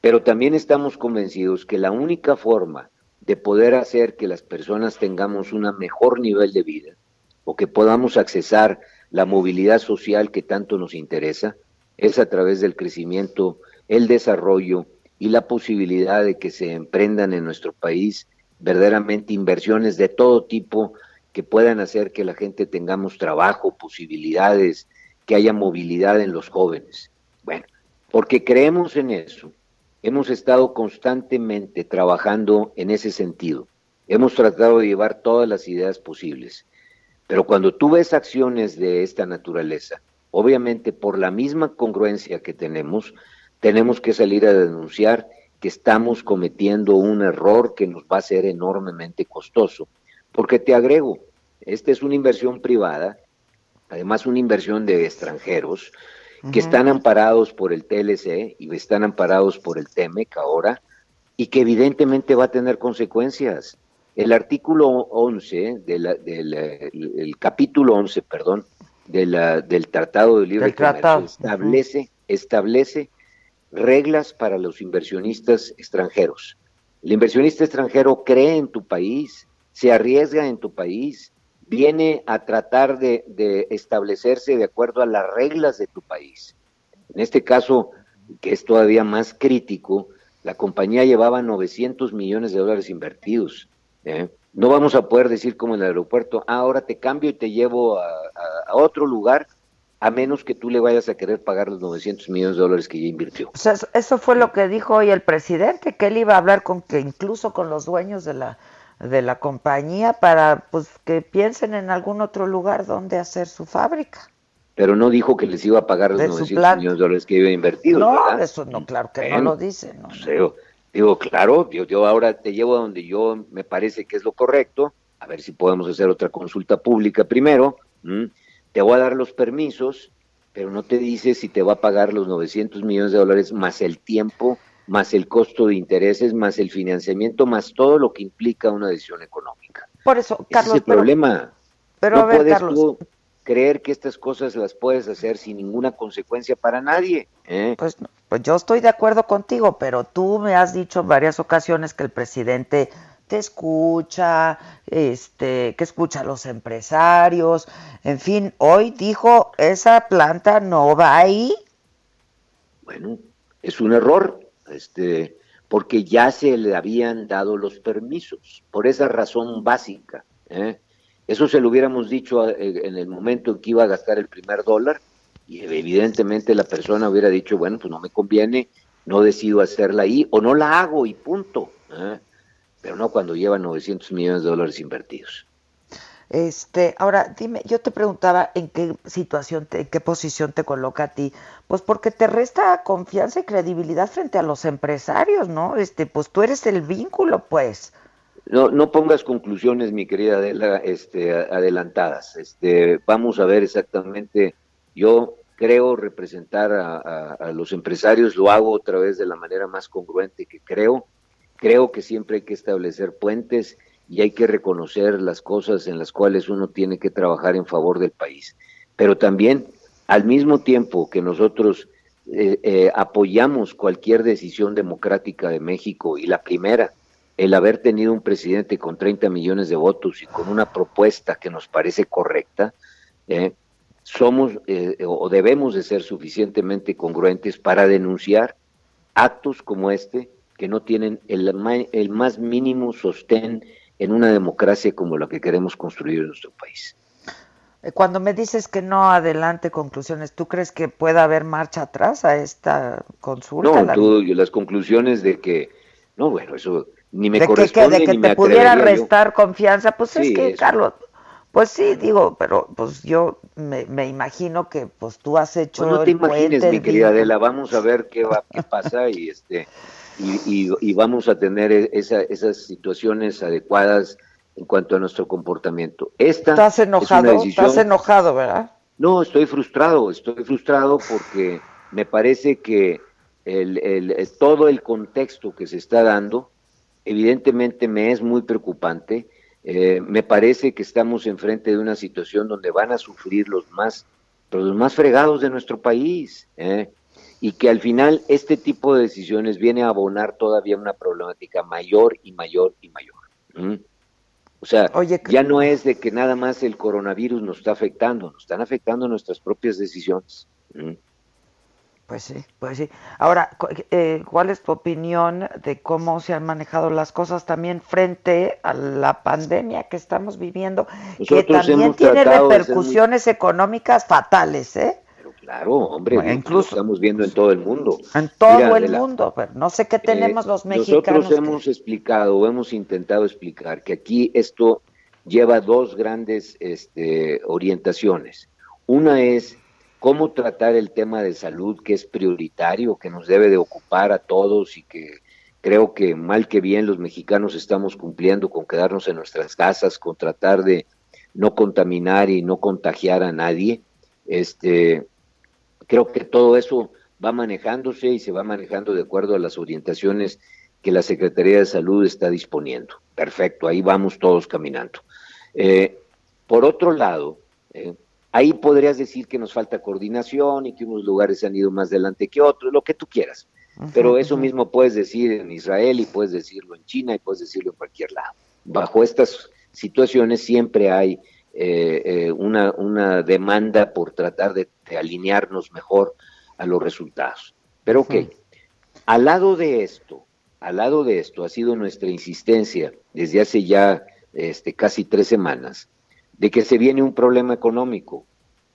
Speaker 7: Pero también estamos convencidos que la única forma de poder hacer que las personas tengamos un mejor nivel de vida o que podamos accesar la movilidad social que tanto nos interesa es a través del crecimiento, el desarrollo y la posibilidad de que se emprendan en nuestro país verdaderamente inversiones de todo tipo que puedan hacer que la gente tengamos trabajo, posibilidades, que haya movilidad en los jóvenes. Bueno, porque creemos en eso, Hemos estado constantemente trabajando en ese sentido. Hemos tratado de llevar todas las ideas posibles. Pero cuando tú ves acciones de esta naturaleza, obviamente por la misma congruencia que tenemos, tenemos que salir a denunciar que estamos cometiendo un error que nos va a ser enormemente costoso. Porque te agrego, esta es una inversión privada, además una inversión de extranjeros, que están amparados por el TLC y están amparados por el TEMEC ahora, y que evidentemente va a tener consecuencias. El artículo 11, del capítulo 11, perdón, de la, del Tratado de Libre Comercio establece, establece reglas para los inversionistas extranjeros. El inversionista extranjero cree en tu país, se arriesga en tu país, viene a tratar de, establecerse de acuerdo a las reglas de tu país. En este caso, que es todavía más crítico, la compañía llevaba 900 millones de dólares invertidos. ¿eh? No vamos a poder decir como en el aeropuerto, ah, ahora te cambio y te llevo a, otro lugar, a menos que tú le vayas a querer pagar los 900 millones de dólares que ya invirtió.
Speaker 1: eso fue lo que dijo hoy el presidente, que él iba a hablar con que incluso con los dueños de la de la compañía para pues que piensen en algún otro lugar donde hacer su fábrica.
Speaker 7: Pero no dijo que les iba a pagar los 900 millones de dólares que iba invertido.
Speaker 1: No, eso no, claro que no lo dice. No,
Speaker 7: digo, claro, yo, yo, ahora te llevo a donde yo me parece que es lo correcto, a ver si podemos hacer otra consulta pública primero. Te voy a dar los permisos, pero no te dice si te va a pagar los 900 millones de dólares más el tiempo más el costo de intereses, más el financiamiento, más todo lo que implica una decisión económica.
Speaker 1: Por eso, Carlos.
Speaker 7: es el problema. Pero no puedes Tú creer que estas cosas las puedes hacer sin ninguna consecuencia para nadie. ¿eh?
Speaker 1: Pues, pues yo estoy de acuerdo contigo, pero tú me has dicho en varias ocasiones que el presidente te escucha, este, que escucha a los empresarios, en fin, hoy dijo esa planta no va ahí.
Speaker 7: Bueno, es un error, este, porque ya se le habían dado los permisos, por esa razón básica. ¿eh? Eso se lo hubiéramos dicho eh, en el momento en que iba a gastar el primer dólar, y evidentemente la persona hubiera dicho, bueno, pues no me conviene, no decido hacerla ahí, o no la hago y punto. ¿eh? Pero no cuando lleva 900 millones de dólares invertidos.
Speaker 1: Este, ahora dime, yo te preguntaba en qué situación, en qué posición te coloca a ti, pues porque te resta confianza y credibilidad frente a los empresarios, ¿no? Este, pues tú eres el vínculo, pues.
Speaker 7: No, no pongas conclusiones, mi querida Adela, este, adelantadas. Este, vamos a ver exactamente. Yo creo representar a, a los empresarios, lo hago otra vez de la manera más congruente que creo. Creo que siempre hay que establecer puentes y hay que reconocer las cosas en las cuales uno tiene que trabajar en favor del país. Pero también, al mismo tiempo que nosotros eh, eh, apoyamos cualquier decisión democrática de México y la primera, el haber tenido un presidente con 30 millones de votos y con una propuesta que nos parece correcta, eh, somos o debemos de ser suficientemente congruentes para denunciar actos como este que no tienen el, el más mínimo sostén en una democracia como la que queremos construir en nuestro país.
Speaker 1: Eh, cuando me dices que no adelante conclusiones, ¿tú crees que pueda haber marcha atrás a esta consulta?
Speaker 7: No, tú, las conclusiones de que, no, bueno, eso ni me corresponde
Speaker 1: que, de que te pudiera restar confianza, pues es que, Carlos, pues sí, digo, pero pues yo me, me imagino que pues tú has hecho
Speaker 7: pues no te imagines, mi querida Adela, vamos a ver qué va, qué pasa y este y, y, vamos a tener e, esa, esas situaciones adecuadas en cuanto a nuestro comportamiento. Esta
Speaker 1: ¿Estás enojado? ¿Estás enojado, verdad?
Speaker 7: No, estoy frustrado, estoy frustrado porque me parece que el, el, todo el contexto que se está dando, evidentemente me es muy preocupante. Eh, me parece que estamos enfrente de una situación donde van a sufrir los más, los más fregados de nuestro país. ¿eh? Y que al final este tipo de decisiones viene a abonar todavía una problemática mayor y mayor y mayor. O sea, ya no es de que nada más el coronavirus nos está afectando, nos están afectando nuestras propias decisiones.
Speaker 1: Pues sí, pues sí. Ahora, eh, ¿cuál es tu opinión de cómo se han manejado las cosas también frente a la pandemia que estamos viviendo, que también tiene repercusiones económicas fatales, ¿eh?
Speaker 7: Claro, hombre, incluso estamos viendo en todo el mundo.
Speaker 1: En todo el mundo, pero no sé qué tenemos eh, los mexicanos.
Speaker 7: Nosotros hemos explicado, hemos intentado explicar que aquí esto lleva dos grandes este, orientaciones. Una es cómo tratar el tema de salud, que es prioritario, que nos debe de ocupar a todos y que creo que mal que bien los mexicanos estamos cumpliendo con quedarnos en nuestras casas, con tratar de no contaminar y no contagiar a nadie. Este, Creo que todo eso va manejándose y se va manejando de acuerdo a las orientaciones que la Secretaría de Salud está disponiendo. Perfecto, ahí vamos todos caminando. Eh, por otro lado, eh, ahí podrías decir que nos falta coordinación y que unos lugares han ido más adelante que otros, lo que tú quieras. Pero eso mismo puedes decir en Israel y puedes decirlo en China y puedes decirlo en cualquier lado. Bajo estas situaciones siempre hay eh, eh, una, una, demanda por tratar de, alinearnos mejor a los resultados. Pero ok, al lado de esto, al lado de esto ha sido nuestra insistencia desde hace ya este, casi tres semanas de que se viene un problema económico,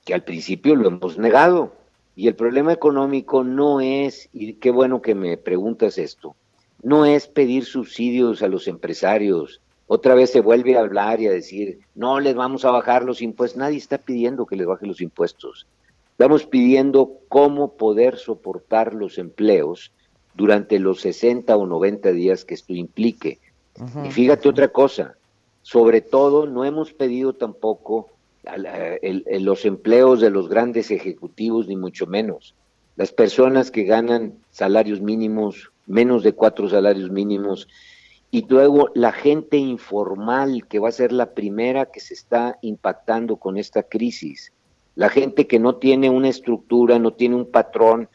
Speaker 7: que al principio lo hemos negado. Y el problema económico no es, y qué bueno que me preguntas esto, no es pedir subsidios a los empresarios, otra vez se vuelve a hablar y a decir, no les vamos a bajar los impuestos. Nadie está pidiendo que les baje los impuestos. Estamos pidiendo cómo poder soportar los empleos durante los 60 o 90 días que esto implique. y fíjate otra cosa, sobre todo no hemos pedido tampoco los empleos de los grandes ejecutivos, ni mucho menos. Las personas que ganan salarios mínimos, menos de cuatro salarios mínimos, y luego la gente informal, que va a ser la primera que se está impactando con esta crisis. La gente que no tiene una estructura, no tiene un patrón,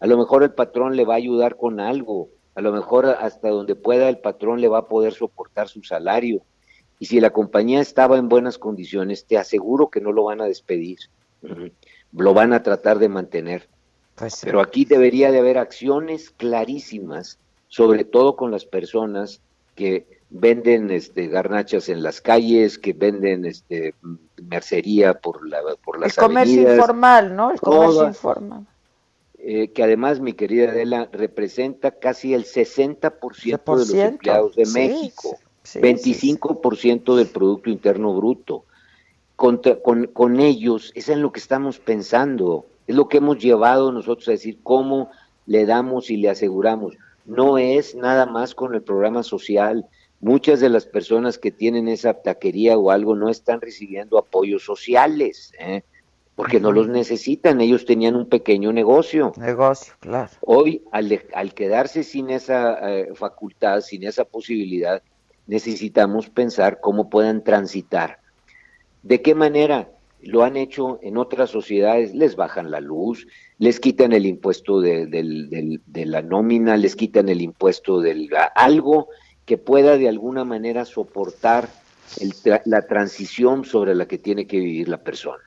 Speaker 7: a lo mejor el patrón le va a ayudar con algo, a lo mejor hasta donde pueda el patrón le va a poder soportar su salario. Y si la compañía estaba en buenas condiciones, te aseguro que no lo van a despedir, lo van a tratar de mantener. Pues Pero aquí debería de haber acciones clarísimas, sobre todo con las personas que venden este garnachas en las calles, que venden este mercería por la por las
Speaker 1: El comercio informal, ¿no? El comercio informal.
Speaker 7: Eh, que además, mi querida Adela, representa casi el 60% de los empleados de México, 25% del Producto Interno Bruto. con, con ellos, es en lo que estamos pensando, es lo que hemos llevado nosotros a decir cómo le damos y le aseguramos no es nada más con el programa social. Muchas de las personas que tienen esa taquería o algo no están recibiendo apoyos sociales, ¿eh? porque no los necesitan. Ellos tenían un pequeño negocio.
Speaker 1: Negocio, claro.
Speaker 7: Hoy, al, al quedarse sin esa eh, facultad, sin esa posibilidad, necesitamos pensar cómo puedan transitar. ¿De qué manera? lo han hecho en otras sociedades, les bajan la luz, les quitan el impuesto de, de la nómina, les quitan el impuesto del algo que pueda de alguna manera soportar la transición sobre la que tiene que vivir la persona.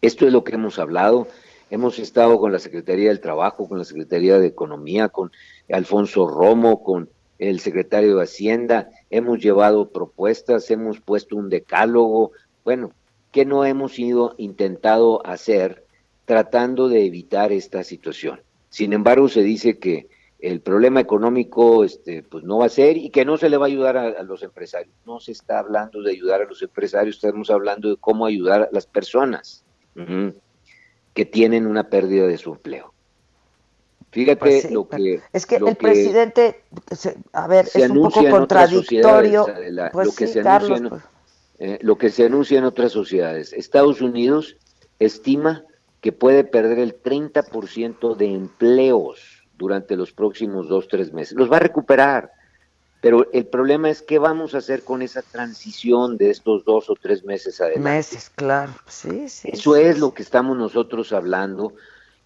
Speaker 7: Esto es lo que hemos hablado. Hemos estado con la Secretaría del Trabajo, con la Secretaría de Economía, con Alfonso Romo, con el secretario de Hacienda, hemos llevado propuestas, hemos puesto un decálogo, bueno, ¿qué no hemos ido intentado hacer tratando de evitar esta situación? Sin embargo, se dice que el problema económico este, pues no va a ser y que no se le va a ayudar a, los empresarios. No se está hablando de ayudar a los empresarios, estamos hablando de cómo ayudar a las personas que tienen una pérdida de su empleo. Fíjate pues lo que...
Speaker 1: Es que el presidente, a ver, es un poco contradictorio.
Speaker 7: Pues lo, que se anuncia pues. eh, lo que se anuncia en otras sociedades. Estados Unidos estima que puede perder el 30% de empleos durante los próximos dos, tres meses. Los va a recuperar, pero el problema es qué vamos a hacer con esa transición de estos dos o tres meses adelante.
Speaker 1: Meses, claro, sí, sí.
Speaker 7: Eso es lo que estamos nosotros hablando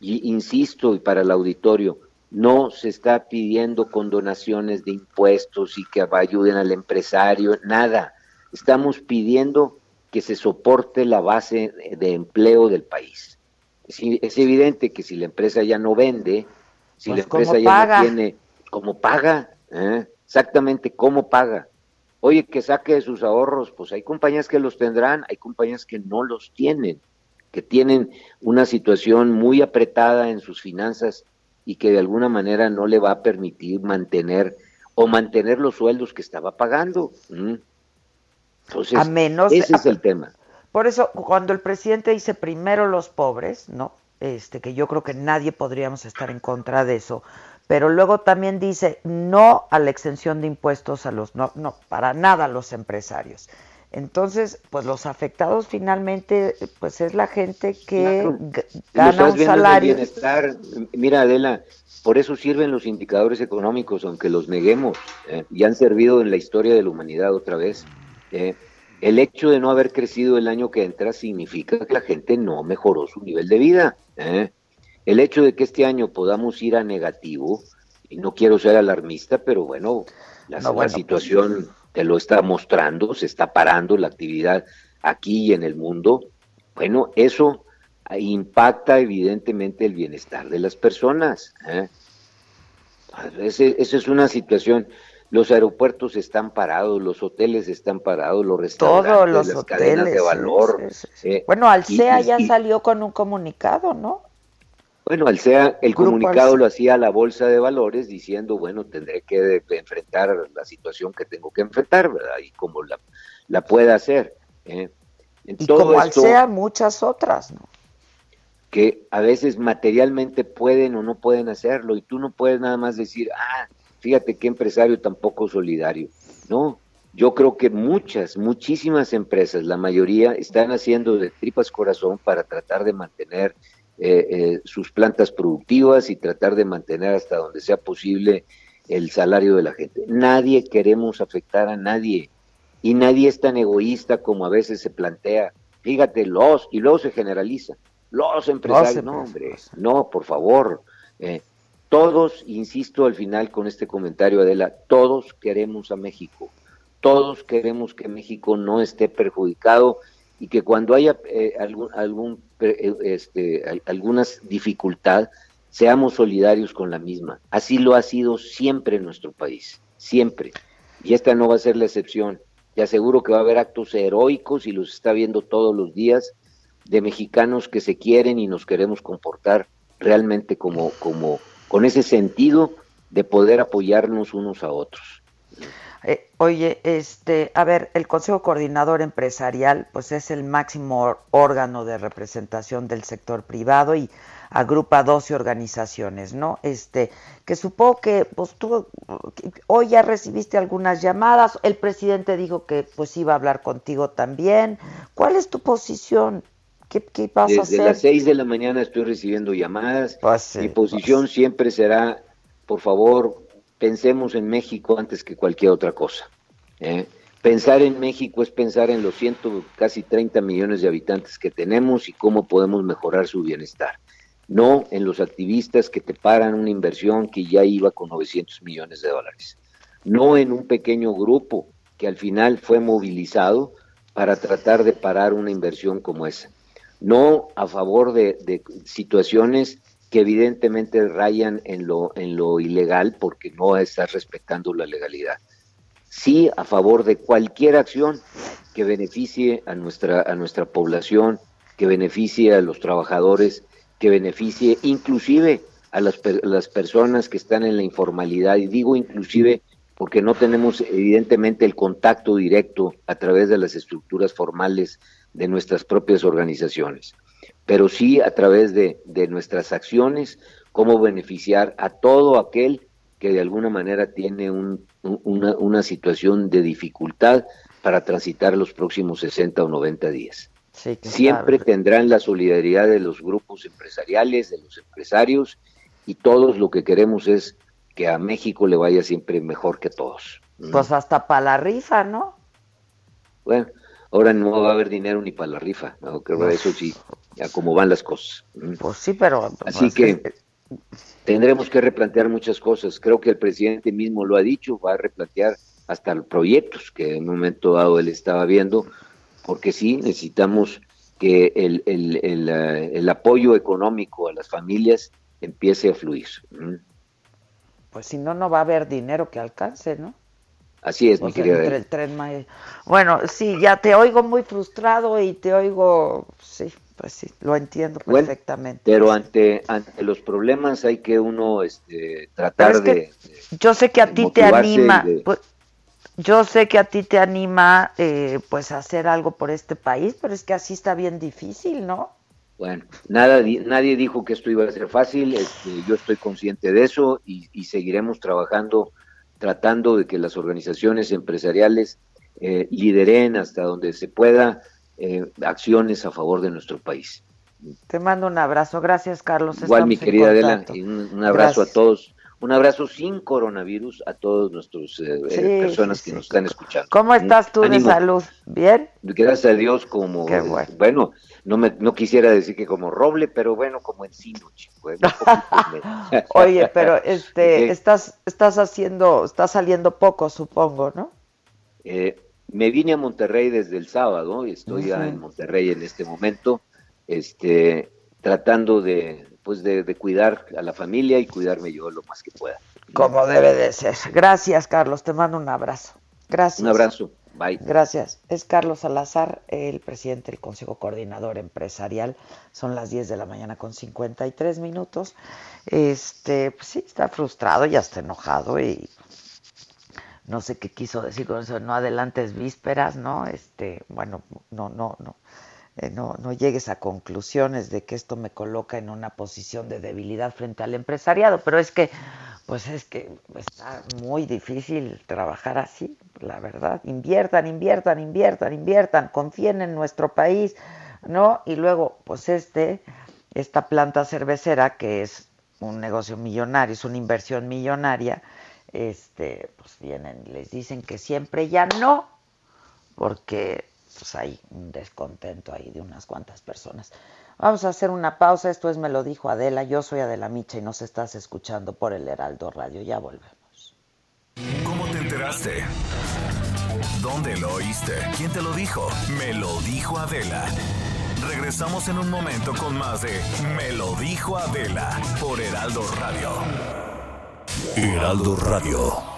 Speaker 7: y insisto, y para el auditorio, no se está pidiendo condonaciones de impuestos y que ayuden al empresario, nada. Estamos pidiendo que se soporte la base de empleo del país. Es, evidente que si la empresa ya no vende, si la pues, empresa ya no tiene, ¿cómo paga? ¿Eh? Exactamente, ¿cómo paga? Oye, que saque de sus ahorros, pues hay compañías que los tendrán, hay compañías que no los tienen que tienen una situación muy apretada en sus finanzas y que de alguna manera no le va a permitir mantener o mantener los sueldos que estaba pagando. Entonces, ese es el tema.
Speaker 1: Por eso, cuando el presidente dice primero los pobres, ¿no? Este, que yo creo que nadie podríamos estar en contra de eso, pero luego también dice no a la exención de impuestos a los, no, no, para nada a los empresarios. Entonces, pues los afectados finalmente, pues es la gente que gana un salario.
Speaker 7: Bienestar. Mira, Adela, por eso sirven los indicadores económicos, aunque los neguemos, eh, y han servido en la historia de la humanidad otra vez. Eh. el hecho de no haber crecido el año que entra significa que la gente no mejoró su nivel de vida. Eh. El hecho de que este año podamos ir a negativo, y no quiero ser alarmista, pero bueno, la, pues, situación te lo está mostrando, se está parando la actividad aquí y en el mundo, bueno, eso impacta evidentemente el bienestar de las personas. ¿eh? esa es una situación. Los aeropuertos están parados, los hoteles están parados, los restaurantes, Todos los las cadenas de valor.
Speaker 1: ¿eh? bueno, Alcea ya salió con un comunicado, ¿no?
Speaker 7: Bueno, al sea el comunicado lo hacía la bolsa de valores diciendo, bueno, tendré que enfrentar la situación que tengo que enfrentar, ¿verdad? Y como la, la pueda hacer. ¿eh?
Speaker 1: y como al sea muchas otras, ¿no?
Speaker 7: Que a veces materialmente pueden o no pueden hacerlo y tú no puedes nada más decir, ah, fíjate qué empresario tampoco solidario. No, yo creo que muchas, muchísimas empresas, la mayoría, están haciendo de tripas corazón para tratar de mantener eh, eh, sus plantas productivas y tratar de mantener hasta donde sea posible el salario de la gente. Nadie queremos afectar a nadie y nadie es tan egoísta como a veces se plantea. Fíjate, los, y luego se generaliza, los empresarios, no hombre, no, por favor. Eh, todos, insisto al final con este comentario, Adela, todos queremos a México, todos queremos que México no esté perjudicado y que cuando haya algún, algún eh, este, dificultad, seamos solidarios con la misma. Así lo ha sido siempre en nuestro país, siempre. Y esta no va a ser la excepción. Te aseguro que va a haber actos heroicos y los está viendo todos los días de mexicanos que se quieren y nos queremos comportar realmente como, como con ese sentido de poder apoyarnos unos a otros.
Speaker 1: Eh, oye, este, a ver, el Consejo Coordinador Empresarial, pues es el máximo órgano de representación del sector privado y agrupa 12 organizaciones, ¿no? Este, que supongo que, pues tú, hoy ya recibiste algunas llamadas, el presidente dijo que pues iba a hablar contigo también. ¿Cuál es tu posición? ¿Qué, qué vas
Speaker 7: Desde
Speaker 1: a hacer?
Speaker 7: Desde las 6 de la mañana estoy recibiendo llamadas. Mi posición siempre será, por favor, pensemos en México antes que cualquier otra cosa. ¿eh? Pensar en México es pensar en los ciento, casi 30 millones de habitantes que tenemos y cómo podemos mejorar su bienestar. No en los activistas que te paran una inversión que ya iba con 900 millones de dólares. No en un pequeño grupo que al final fue movilizado para tratar de parar una inversión como esa. No a favor de, situaciones que evidentemente rayan en lo, en lo ilegal porque no estás respetando la legalidad. Sí a favor de cualquier acción que beneficie a nuestra, a nuestra población, que beneficie a los trabajadores, que beneficie inclusive a las, las personas que están en la informalidad. Y digo inclusive porque no tenemos evidentemente el contacto directo a través de las estructuras formales de nuestras propias organizaciones pero sí a través de, nuestras acciones, cómo beneficiar a todo aquel que de alguna manera tiene una, situación de dificultad para transitar los próximos 60 o 90 días. Siempre tendrán la solidaridad de los grupos empresariales, de los empresarios, y todos lo que queremos es que a México le vaya siempre mejor que a todos.
Speaker 1: Pues hasta para la rifa, ¿no?
Speaker 7: Bueno, ahora no va a haber dinero ni para la rifa, ¿no? creo que eso sí, ya como van las cosas.
Speaker 1: Pues sí, pero...
Speaker 7: Así que tendremos que replantear muchas cosas. Creo que el presidente mismo lo ha dicho, va a replantear hasta los proyectos que en un momento dado él estaba viendo, porque sí necesitamos que el, el, el, eh, el apoyo económico a las familias empiece a fluir.
Speaker 1: Pues si no, no va a haber dinero que alcance, ¿no?
Speaker 7: Así es, mi querida.
Speaker 1: el tren Bueno, sí, ya te oigo muy frustrado y te oigo, sí, pues sí, lo entiendo perfectamente.
Speaker 7: pero ante, ante los problemas hay que uno este, tratar de,
Speaker 1: Yo sé que a ti te anima, pues, yo sé que a ti te anima eh, pues hacer algo por este país, pero es que así está bien difícil, ¿no?
Speaker 7: Bueno, nada, nadie dijo que esto iba a ser fácil, este, yo estoy consciente de eso y, y seguiremos trabajando tratando de que las organizaciones empresariales eh, lideren hasta donde se pueda eh, acciones a favor de nuestro país.
Speaker 1: Te mando un abrazo, gracias Carlos.
Speaker 7: Igual mi querida Adela, un, abrazo a todos, un abrazo sin coronavirus a todos nuestros eh, personas que nos están escuchando.
Speaker 1: ¿Cómo estás tú de salud? ¿Bien?
Speaker 7: Gracias a Dios como, bueno no me no quisiera decir que como roble, pero bueno, como encino, chico. ¿eh?
Speaker 1: Oye, pero este estás estás haciendo estás saliendo poco, supongo, ¿no?
Speaker 7: Eh, me vine a Monterrey desde el sábado y estoy ya en Monterrey en este momento, este tratando de pues de, de, cuidar a la familia y cuidarme yo lo más que pueda.
Speaker 1: Como debe de ser. Gracias, Carlos. Te mando un abrazo. Gracias.
Speaker 7: Un abrazo.
Speaker 1: Gracias. Es Carlos Salazar, el presidente del Consejo Coordinador Empresarial. Son las 10 de la mañana con 53 minutos. Este, pues sí, está frustrado, ya está enojado y no sé qué quiso decir con eso, no adelantes vísperas, ¿no? Este, bueno, no, no, no. Eh, no, no llegues a conclusiones de que esto me coloca en una posición de debilidad frente al empresariado, pero es que, pues es que está muy difícil trabajar así, la verdad. Inviertan, inviertan, inviertan, inviertan, confíen en nuestro país, ¿no? Y luego, pues este, esta planta cervecera, que es un negocio millonario, es una inversión millonaria, este, pues vienen les dicen que siempre ya no, porque pues hay un descontento ahí de unas cuantas personas. Vamos a hacer una pausa, esto es Me lo dijo Adela, yo soy Adela Micha y nos estás escuchando por el Heraldo Radio, ya volvemos.
Speaker 2: ¿Cómo te enteraste? ¿Dónde lo oíste? ¿Quién te lo dijo? Me lo dijo Adela. Regresamos en un momento con más de Me lo dijo Adela por Heraldo Radio. Heraldo Radio.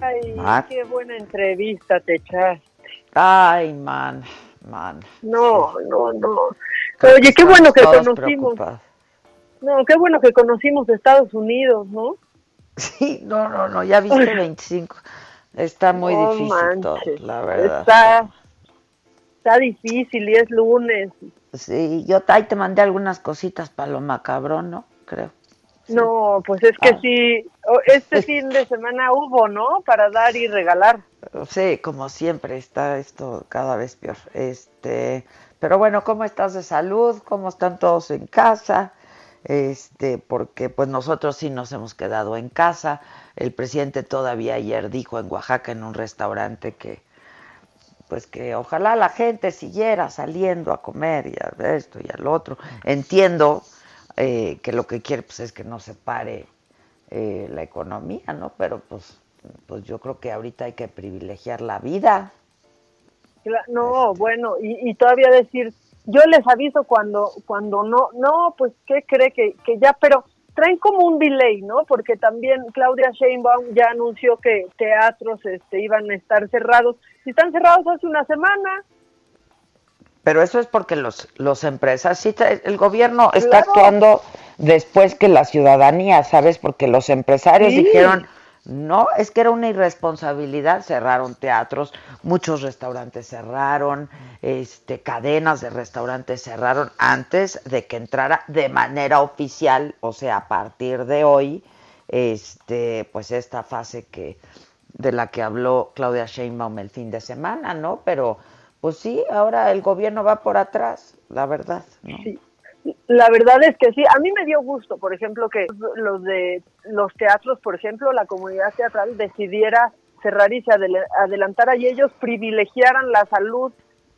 Speaker 8: Ay, qué buena entrevista te echaste.
Speaker 1: Ay, man, man.
Speaker 8: No, no, no. Oye, qué bueno que conocimos. No, qué bueno que conocimos Estados Unidos, ¿no?
Speaker 1: Sí, no, no, no, ya viste 25, Está muy difícil todo, la verdad.
Speaker 8: Está, está difícil y es lunes.
Speaker 1: Sí, yo ahí te mandé algunas cositas para lo macabrón, ¿no? Creo.
Speaker 8: No, pues es que ah. sí, este fin de semana hubo, ¿no? Para dar y regalar.
Speaker 1: Sí, como siempre está esto cada vez peor. Este, pero bueno, ¿cómo estás de salud? ¿Cómo están todos en casa? Este, porque pues nosotros sí nos hemos quedado en casa. El presidente todavía ayer dijo en Oaxaca en un restaurante que pues que ojalá la gente siguiera saliendo a comer y a esto y al otro. Entiendo eh, que lo que quiere pues es que no se pare eh, la economía, ¿no? Pero pues, pues yo creo que ahorita hay que privilegiar la vida.
Speaker 8: No, este. bueno, y, todavía decir, yo les aviso cuando, cuando no, no, pues, ¿qué cree que, que ya, pero traen como un delay, ¿no? Porque también Claudia Sheinbaum ya anunció que teatros este, iban a estar cerrados. Si están cerrados hace una semana.
Speaker 1: Pero eso es porque los, los empresas, sí, el gobierno está actuando después que la ciudadanía, ¿sabes? Porque los empresarios dijeron, no, es que era una irresponsabilidad, cerraron teatros, muchos restaurantes cerraron, este, cadenas de restaurantes cerraron antes de que entrara de manera oficial, o sea, a partir de hoy, este, pues esta fase que de la que habló Claudia Sheinbaum el fin de semana, ¿no? Pero pues sí, ahora el gobierno va por atrás, la verdad.
Speaker 8: Sí. La verdad es que sí, a mí me dio gusto, por ejemplo, que los de los teatros, por ejemplo, la comunidad teatral decidiera cerrar y se adelantara y ellos privilegiaran la salud,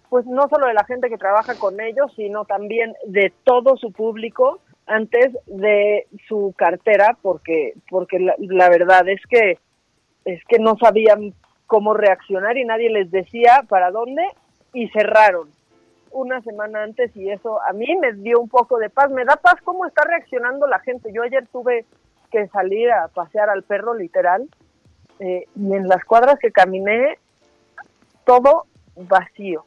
Speaker 8: pues no solo de la gente que trabaja con ellos, sino también de todo su público antes de su cartera, porque porque la, la verdad es que es que no sabían cómo reaccionar y nadie les decía para dónde y cerraron una semana antes y eso a mí me dio un poco de paz. Me da paz cómo está reaccionando la gente. Yo ayer tuve que salir a pasear al perro literal eh, y en las cuadras que caminé todo vacío.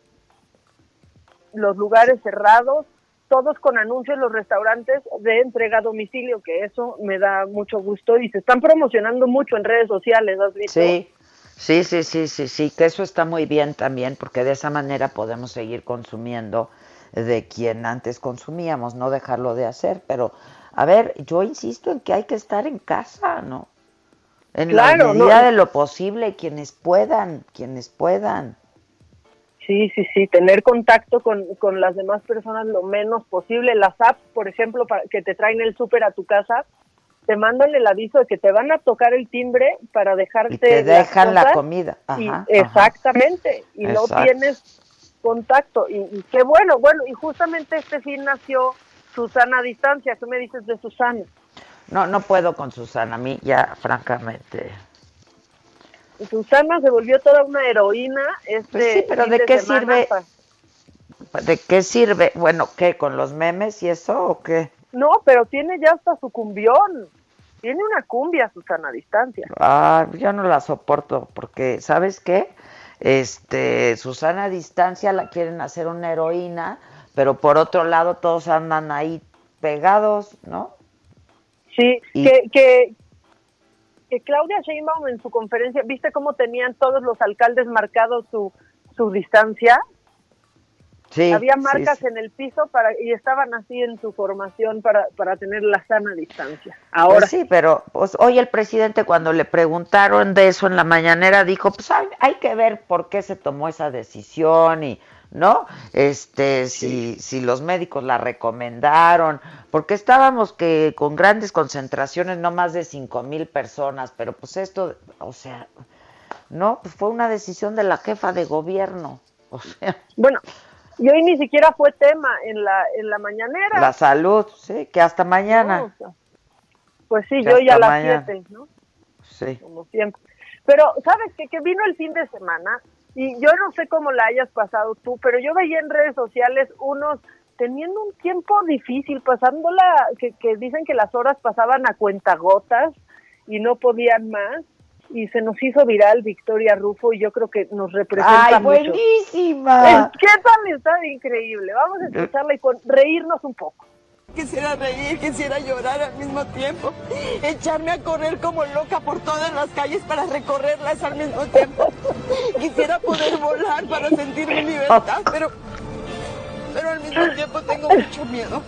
Speaker 8: Los lugares cerrados, todos con anuncios, los restaurantes de entrega a domicilio, que eso me da mucho gusto y se están promocionando mucho en redes sociales, ¿has visto?
Speaker 1: Sí, Sí, sí, sí, sí, sí, que eso está muy bien también, porque de esa manera podemos seguir consumiendo de quien antes consumíamos, no dejarlo de hacer. Pero, a ver, yo insisto en que hay que estar en casa, ¿no? En la medida de lo posible, quienes puedan, quienes puedan.
Speaker 8: Sí, sí, sí, tener contacto con, con las demás personas lo menos posible. Las apps, por ejemplo, para, que te traen el súper a tu casa, te mandan el aviso de que te van a tocar el timbre para dejarte. Y
Speaker 1: te dejan la comida.
Speaker 8: exactamente. Y no tienes contacto. Y, qué bueno, bueno, y justamente este fin nació Susana a distancia. ¿Qué me dices de Susana?
Speaker 1: No, no puedo con Susana. A mí ya, francamente.
Speaker 8: Susana se volvió toda una heroína. Este
Speaker 1: pues sí, pero ¿de qué sirve? ¿De qué sirve? Bueno, ¿qué? ¿Con los memes y eso o qué?
Speaker 8: No, pero tiene ya hasta su cumbión. Tiene una cumbia, Susana, a distancia.
Speaker 1: Ah, yo no la soporto porque, ¿sabes qué? Este, Susana a distancia la quieren hacer una heroína, pero por otro lado todos andan ahí pegados, ¿no?
Speaker 8: Sí, que, que, que Claudia Sheinbaum en su conferencia, ¿viste cómo tenían todos los alcaldes marcados su, su distancia? Había marcas en el piso para y estaban así en su formación para, para tener la sana distancia. Ahora
Speaker 1: pues sí, pero pues, hoy el presidente cuando le preguntaron de eso en la mañanera dijo, pues hay, hay que ver por qué se tomó esa decisión y ¿no? Este, si, si los médicos la recomendaron, porque estábamos que con grandes concentraciones, no más de cinco mil personas, pero pues esto, o sea, no, pues fue una decisión de la jefa de gobierno, o sea.
Speaker 8: Bueno, y hoy ni siquiera fue tema en la, en la mañanera.
Speaker 1: La salud, sí, que hasta mañana.
Speaker 8: pues sí, yo ya a las siete, ¿no?
Speaker 1: Sí.
Speaker 8: Como siempre. Pero, ¿sabes qué? Que vino el fin de semana y yo no sé cómo la hayas pasado tú, pero yo veía en redes sociales unos teniendo un tiempo difícil, pasándola, que, que dicen que las horas pasaban a cuentagotas y no podían más y se nos hizo viral Victoria Rufo y yo creo que nos representa
Speaker 1: ¡Ay, buenísima!
Speaker 8: ¿Qué tal? Está increíble. Vamos a escucharla y con, reírnos un poco.
Speaker 9: Quisiera reír, quisiera llorar al mismo tiempo, echarme a correr como loca por todas las calles para recorrerlas al mismo tiempo. Quisiera poder volar para sentir mi libertad, pero, pero al mismo tiempo tengo mucho miedo.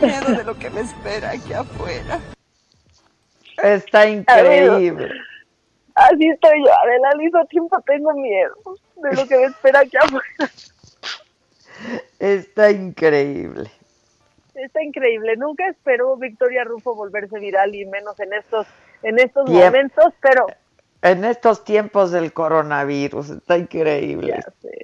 Speaker 9: Miedo de lo que me espera aquí afuera.
Speaker 1: Está increíble.
Speaker 8: Así estoy yo, Adela, al mismo tiempo tengo miedo de lo que me espera aquí afuera.
Speaker 1: Está increíble
Speaker 8: está increíble. Nunca esperó Victoria Rufo volverse viral y menos en estos en estos momentos, pero
Speaker 1: en estos tiempos del coronavirus está increíble.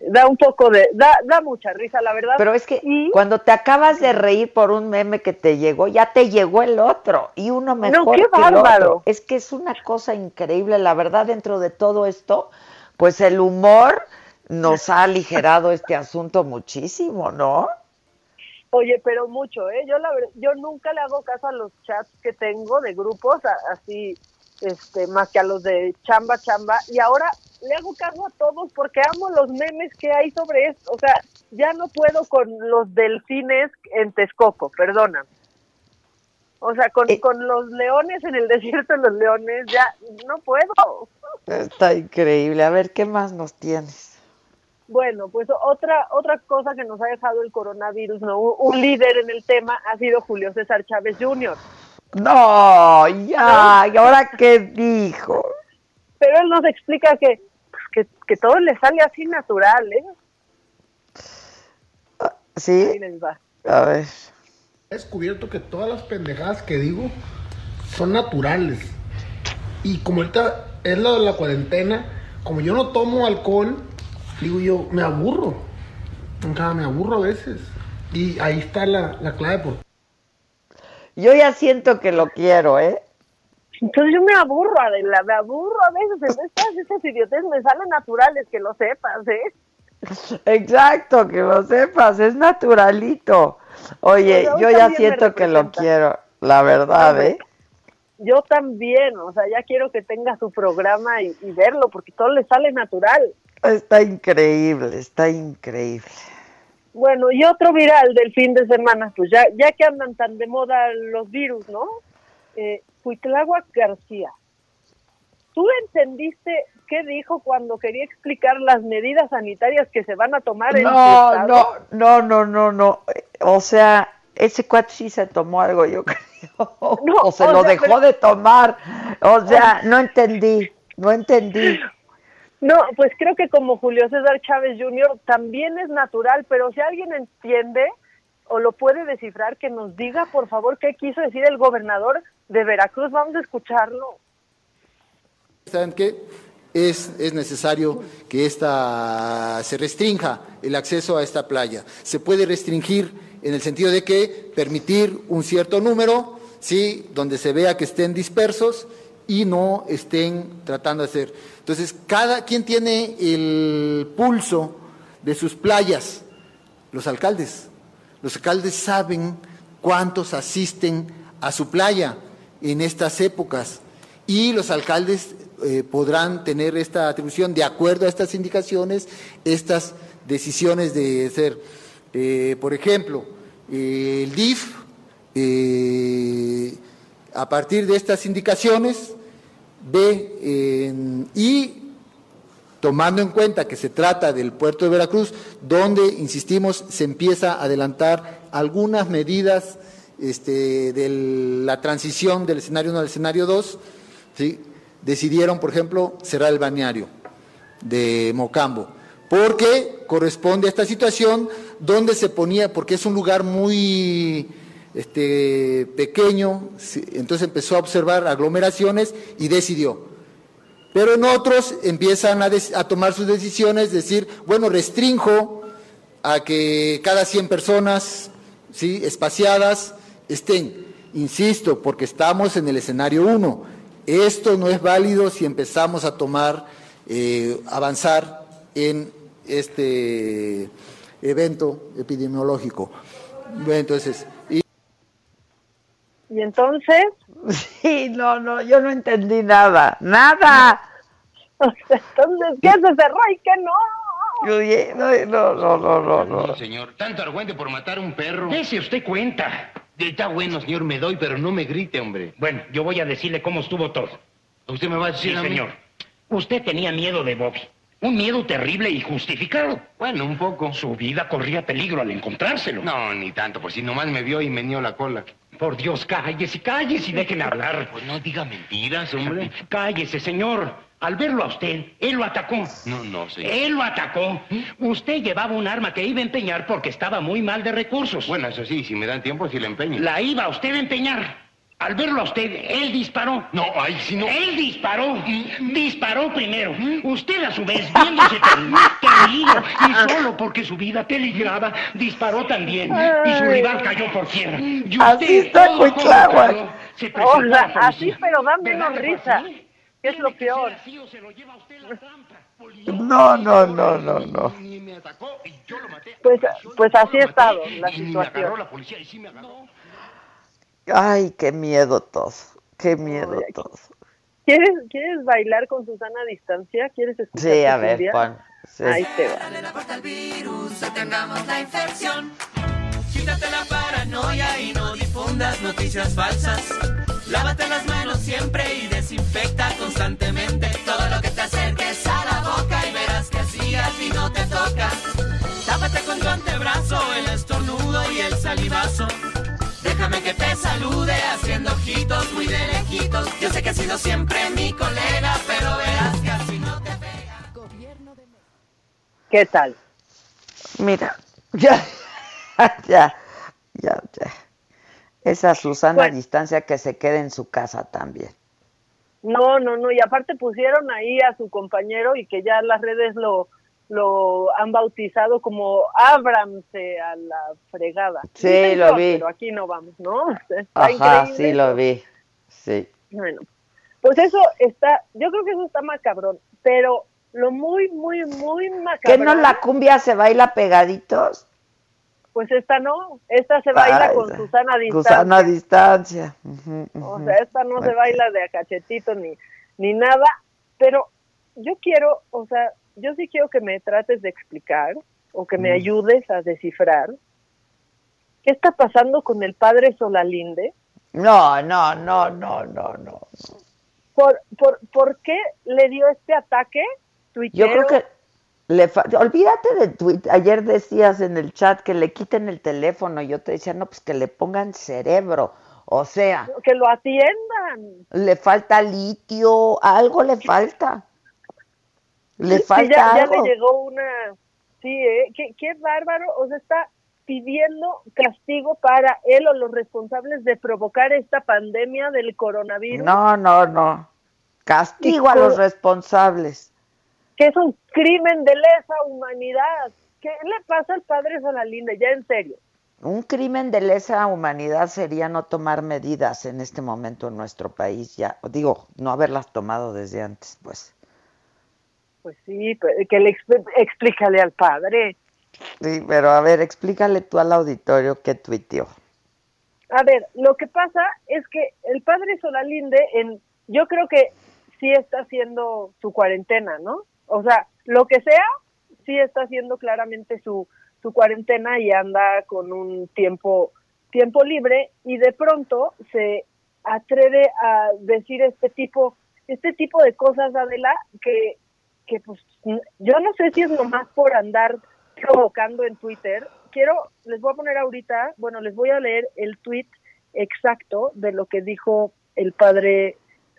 Speaker 8: Da un poco de da da mucha risa, la verdad.
Speaker 1: Pero es que cuando te acabas de reír por un meme que te llegó, ya te llegó el otro y uno mejor no, qué que el otro. Es que es una cosa increíble, la verdad dentro de todo esto, pues el humor nos ha aligerado este asunto muchísimo, ¿no?
Speaker 8: Oye, pero mucho, ¿eh? Yo, la, yo nunca le hago caso a los chats que tengo de grupos, así, este, más que a los de chamba, chamba, y ahora le hago caso a todos porque amo los memes que hay sobre esto. O sea, ya no puedo con los delfines en Texcoco, perdona. O sea, con, eh. con los leones en el desierto de los leones, ya no puedo.
Speaker 1: Está increíble. A ver, ¿qué más nos tienes?
Speaker 8: Bueno, pues otra otra cosa que nos ha dejado el coronavirus, ¿no? Un líder en el tema ha sido Julio César Chávez Jr.
Speaker 1: No, ya, ¿y ahora qué dijo?
Speaker 8: Pero él nos explica que, que, que todo le sale así natural, ¿eh?
Speaker 1: Sí. A ver.
Speaker 10: He descubierto que todas las pendejadas que digo son naturales. Y como ahorita es lo de la cuarentena, como yo no tomo alcohol, digo yo, me aburro. me aburro a veces. Y ahí está la, la clave. Por...
Speaker 1: Yo ya siento que lo quiero, ¿eh?
Speaker 8: Entonces yo me aburro, Adela, me aburro a veces. En estas, estas idiotes me salen naturales, que lo sepas, ¿eh?
Speaker 1: Exacto, que lo sepas, es naturalito. Oye, yo ya siento que lo quiero, la verdad, ¿eh?
Speaker 8: Yo también, o sea, ya quiero que tenga su programa y verlo, porque todo le sale natural.
Speaker 1: Está increíble, está increíble.
Speaker 8: Bueno, y otro viral del fin de semana, pues ya, ya que andan tan de moda los virus, ¿no? Eh, García. ¿Tú entendiste qué dijo cuando quería explicar las medidas sanitarias que se van a tomar en
Speaker 1: no, No, no, no, no, no. O sea, ese cuate sí se tomó algo, yo creo. o se lo dejó de tomar. O sea, no entendí, no entendí.
Speaker 8: No, pues creo que como Julio César Chávez Jr. también es natural, pero si alguien entiende o lo puede descifrar, que nos diga por favor qué quiso decir el gobernador de Veracruz. Vamos a escucharlo.
Speaker 11: ¿Saben qué? Es, es, necesario que esta, se restrinja el acceso a esta playa. Se puede restringir en el sentido de que permitir un cierto número, ¿sí? donde se vea que estén dispersos y no estén tratando de hacer. Entonces, cada quien tiene el pulso de sus playas, los alcaldes. Los alcaldes saben cuántos asisten a su playa en estas épocas y los alcaldes eh, podrán tener esta atribución de acuerdo a estas indicaciones, estas decisiones de ser. Eh, por ejemplo, eh, el DIF, a partir de estas indicaciones, ve y tomando en cuenta que se trata del puerto de Veracruz, donde, insistimos, se empieza a adelantar algunas medidas este, de la transición del escenario 1 al escenario 2, ¿sí? decidieron, por ejemplo, cerrar el balneario de Mocambo, porque corresponde a esta situación donde se ponía, porque es un lugar muy este, pequeño, entonces empezó a observar aglomeraciones y decidió. Pero en otros empiezan a, tomar sus decisiones, decir, bueno, restrinjo a que cada 100 personas ¿sí? espaciadas estén. Insisto, porque estamos en el escenario 1. Esto no es válido si empezamos a tomar, eh, avanzar en este evento epidemiológico. Entonces,
Speaker 8: ¿Y entonces?
Speaker 1: Sí, no, no, yo no entendí nada, nada.
Speaker 8: Entonces, ¿qué se cerró y qué no?
Speaker 1: no, no, no, no, no.
Speaker 12: No, señor, tanto argüente por matar un perro. Dese usted cuenta. Está bueno, señor, me doy, pero no me grite, hombre.
Speaker 13: Bueno, yo voy a decirle cómo estuvo todo.
Speaker 12: ¿Usted me va a decir
Speaker 13: Sí,
Speaker 12: a mí?
Speaker 13: señor. Usted tenía miedo de Bobby. Un miedo terrible y justificado.
Speaker 12: Bueno, un poco.
Speaker 13: Su vida corría peligro al encontrárselo.
Speaker 12: No, ni tanto, pues si nomás me vio y me nió la cola.
Speaker 13: Por Dios, cállese, cállese y déjeme hablar.
Speaker 12: Pues no diga mentiras, hombre.
Speaker 13: Cállese, señor. Al verlo a usted, él lo atacó.
Speaker 12: No, no, señor.
Speaker 13: Él lo atacó. Usted llevaba un arma que iba a empeñar porque estaba muy mal de recursos.
Speaker 12: Bueno, eso sí, si me dan tiempo, si la empeño.
Speaker 13: La iba usted a empeñar. Al verlo a usted, él disparó.
Speaker 12: No, ay, si no...
Speaker 13: Él disparó. Disparó primero. Usted, a su vez, viéndose terrible y solo porque su vida peligraba, disparó también. Y su rival cayó por tierra. Y usted,
Speaker 1: Así está
Speaker 13: todo convocado, se
Speaker 8: O sea, así, pero da
Speaker 13: ¿Verdad
Speaker 8: menos risa. es lo peor?
Speaker 13: usted.
Speaker 1: No, no, no, no, no.
Speaker 8: Pues, pues así ha estado la situación.
Speaker 12: la policía y sí me agarró.
Speaker 1: Ay, qué miedo todo. Qué miedo todo.
Speaker 8: ¿Quieres, ¿Quieres bailar con Susana a distancia? ¿Quieres escuchar
Speaker 1: Sí, a ver, pon. Sí.
Speaker 8: Ahí te va.
Speaker 14: Dale la puerta al virus, detengamos la infección. Quítate la paranoia y no difundas noticias falsas. Lávate las manos siempre y desinfecta constantemente todo lo que te acerques a la boca y verás que así así no te toca. Tápate con tu antebrazo el estornudo y el salivazo. Déjame que te salude haciendo ojitos muy de lejitos. Yo sé que has sido siempre mi colega, pero verás que así no te pega.
Speaker 8: ¿Qué tal?
Speaker 1: Mira, ya, ya, ya, ya. Esa Susana a distancia que se quede en su casa también.
Speaker 8: No, no, no. Y aparte pusieron ahí a su compañero y que ya las redes lo, lo han bautizado como Ábramse a la fregada.
Speaker 1: Sí, lo vi.
Speaker 8: Pero aquí no vamos, ¿no? Está
Speaker 1: Ajá,
Speaker 8: increíble.
Speaker 1: sí lo vi. Sí.
Speaker 8: Bueno, pues eso está, yo creo que eso está macabrón, pero lo muy, muy, muy
Speaker 1: ¿Que
Speaker 8: macabrón.
Speaker 1: no la cumbia se baila pegaditos?
Speaker 8: Pues esta no, esta se baila con Susana a distancia.
Speaker 1: Susana a distancia.
Speaker 8: O sea, esta no se baila de a cachetito ni, ni nada, pero yo quiero, o sea, yo sí quiero que me trates de explicar o que me ayudes a descifrar qué está pasando con el padre Solalinde,
Speaker 1: No, no, no, no, no, no.
Speaker 8: por, por, por qué le dio este ataque
Speaker 1: Yo creo que le fa- olvídate de Twitter. Ayer decías en el chat que le quiten el teléfono. Yo te decía, no, pues que le pongan cerebro. O sea,
Speaker 8: que lo atiendan.
Speaker 1: le falta litio, algo le falta. Le
Speaker 8: Sí,
Speaker 1: falta
Speaker 8: ya, ya
Speaker 1: algo.
Speaker 8: le llegó una... Sí, ¿eh? qué, qué bárbaro. O sea, está pidiendo castigo para él o los responsables de provocar esta pandemia del coronavirus,
Speaker 1: No, no, no. Castigo a los responsables.
Speaker 8: que es un crimen de lesa humanidad. ¿Qué le pasa al padre Solalinde? Ya en serio.
Speaker 1: Un crimen de lesa humanidad sería no tomar medidas en este momento en nuestro país. Ya digo, no haberlas tomado desde antes, pues.
Speaker 8: Pues sí, que le expl- explícale al padre.
Speaker 1: Sí, pero a ver, explícale tú al auditorio qué tuiteó.
Speaker 8: A ver, lo que pasa es que el padre Solalinde, en, yo creo que sí está haciendo su cuarentena, ¿no? O sea, lo que sea, sí está haciendo claramente su, su cuarentena y anda con un tiempo, tiempo libre y de pronto se atreve a decir este tipo, este tipo de cosas, Adela, que, que pues yo no sé si es nomás por andar provocando en Twitter. Quiero, les voy a poner ahorita, bueno, les voy a leer el tweet exacto de lo que dijo el padre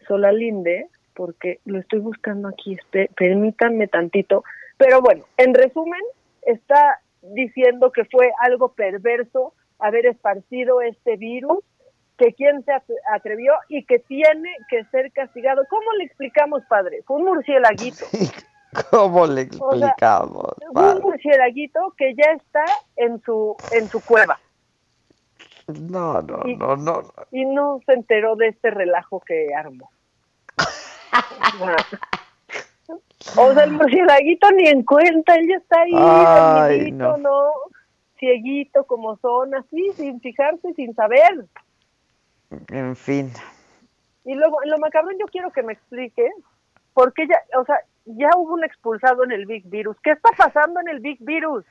Speaker 8: Solalinde, porque lo estoy buscando aquí, espe- permítanme tantito. Pero bueno, en resumen, está diciendo que fue algo perverso haber esparcido este virus, que quién se atre- atrevió y que tiene que ser castigado. ¿Cómo le explicamos, padre? Fue un murcielaguito.
Speaker 1: ¿Cómo le
Speaker 8: O sea,
Speaker 1: explicamos?
Speaker 8: un
Speaker 1: padre?
Speaker 8: murcielaguito que ya está en su en su cueva
Speaker 1: No, no,
Speaker 8: y-
Speaker 1: no, no. no.
Speaker 8: y no se enteró de este relajo que armó. o sea, el murcielaguito ni en cuenta, él ya está ahí,
Speaker 1: Ay, no.
Speaker 8: cieguito como son, así, sin fijarse, sin saber.
Speaker 1: En fin.
Speaker 8: Y luego, en lo macabrón yo quiero que me explique por qué ya, o sea, ya hubo un expulsado en el Big Virus. ¿Qué está pasando en el Big Virus?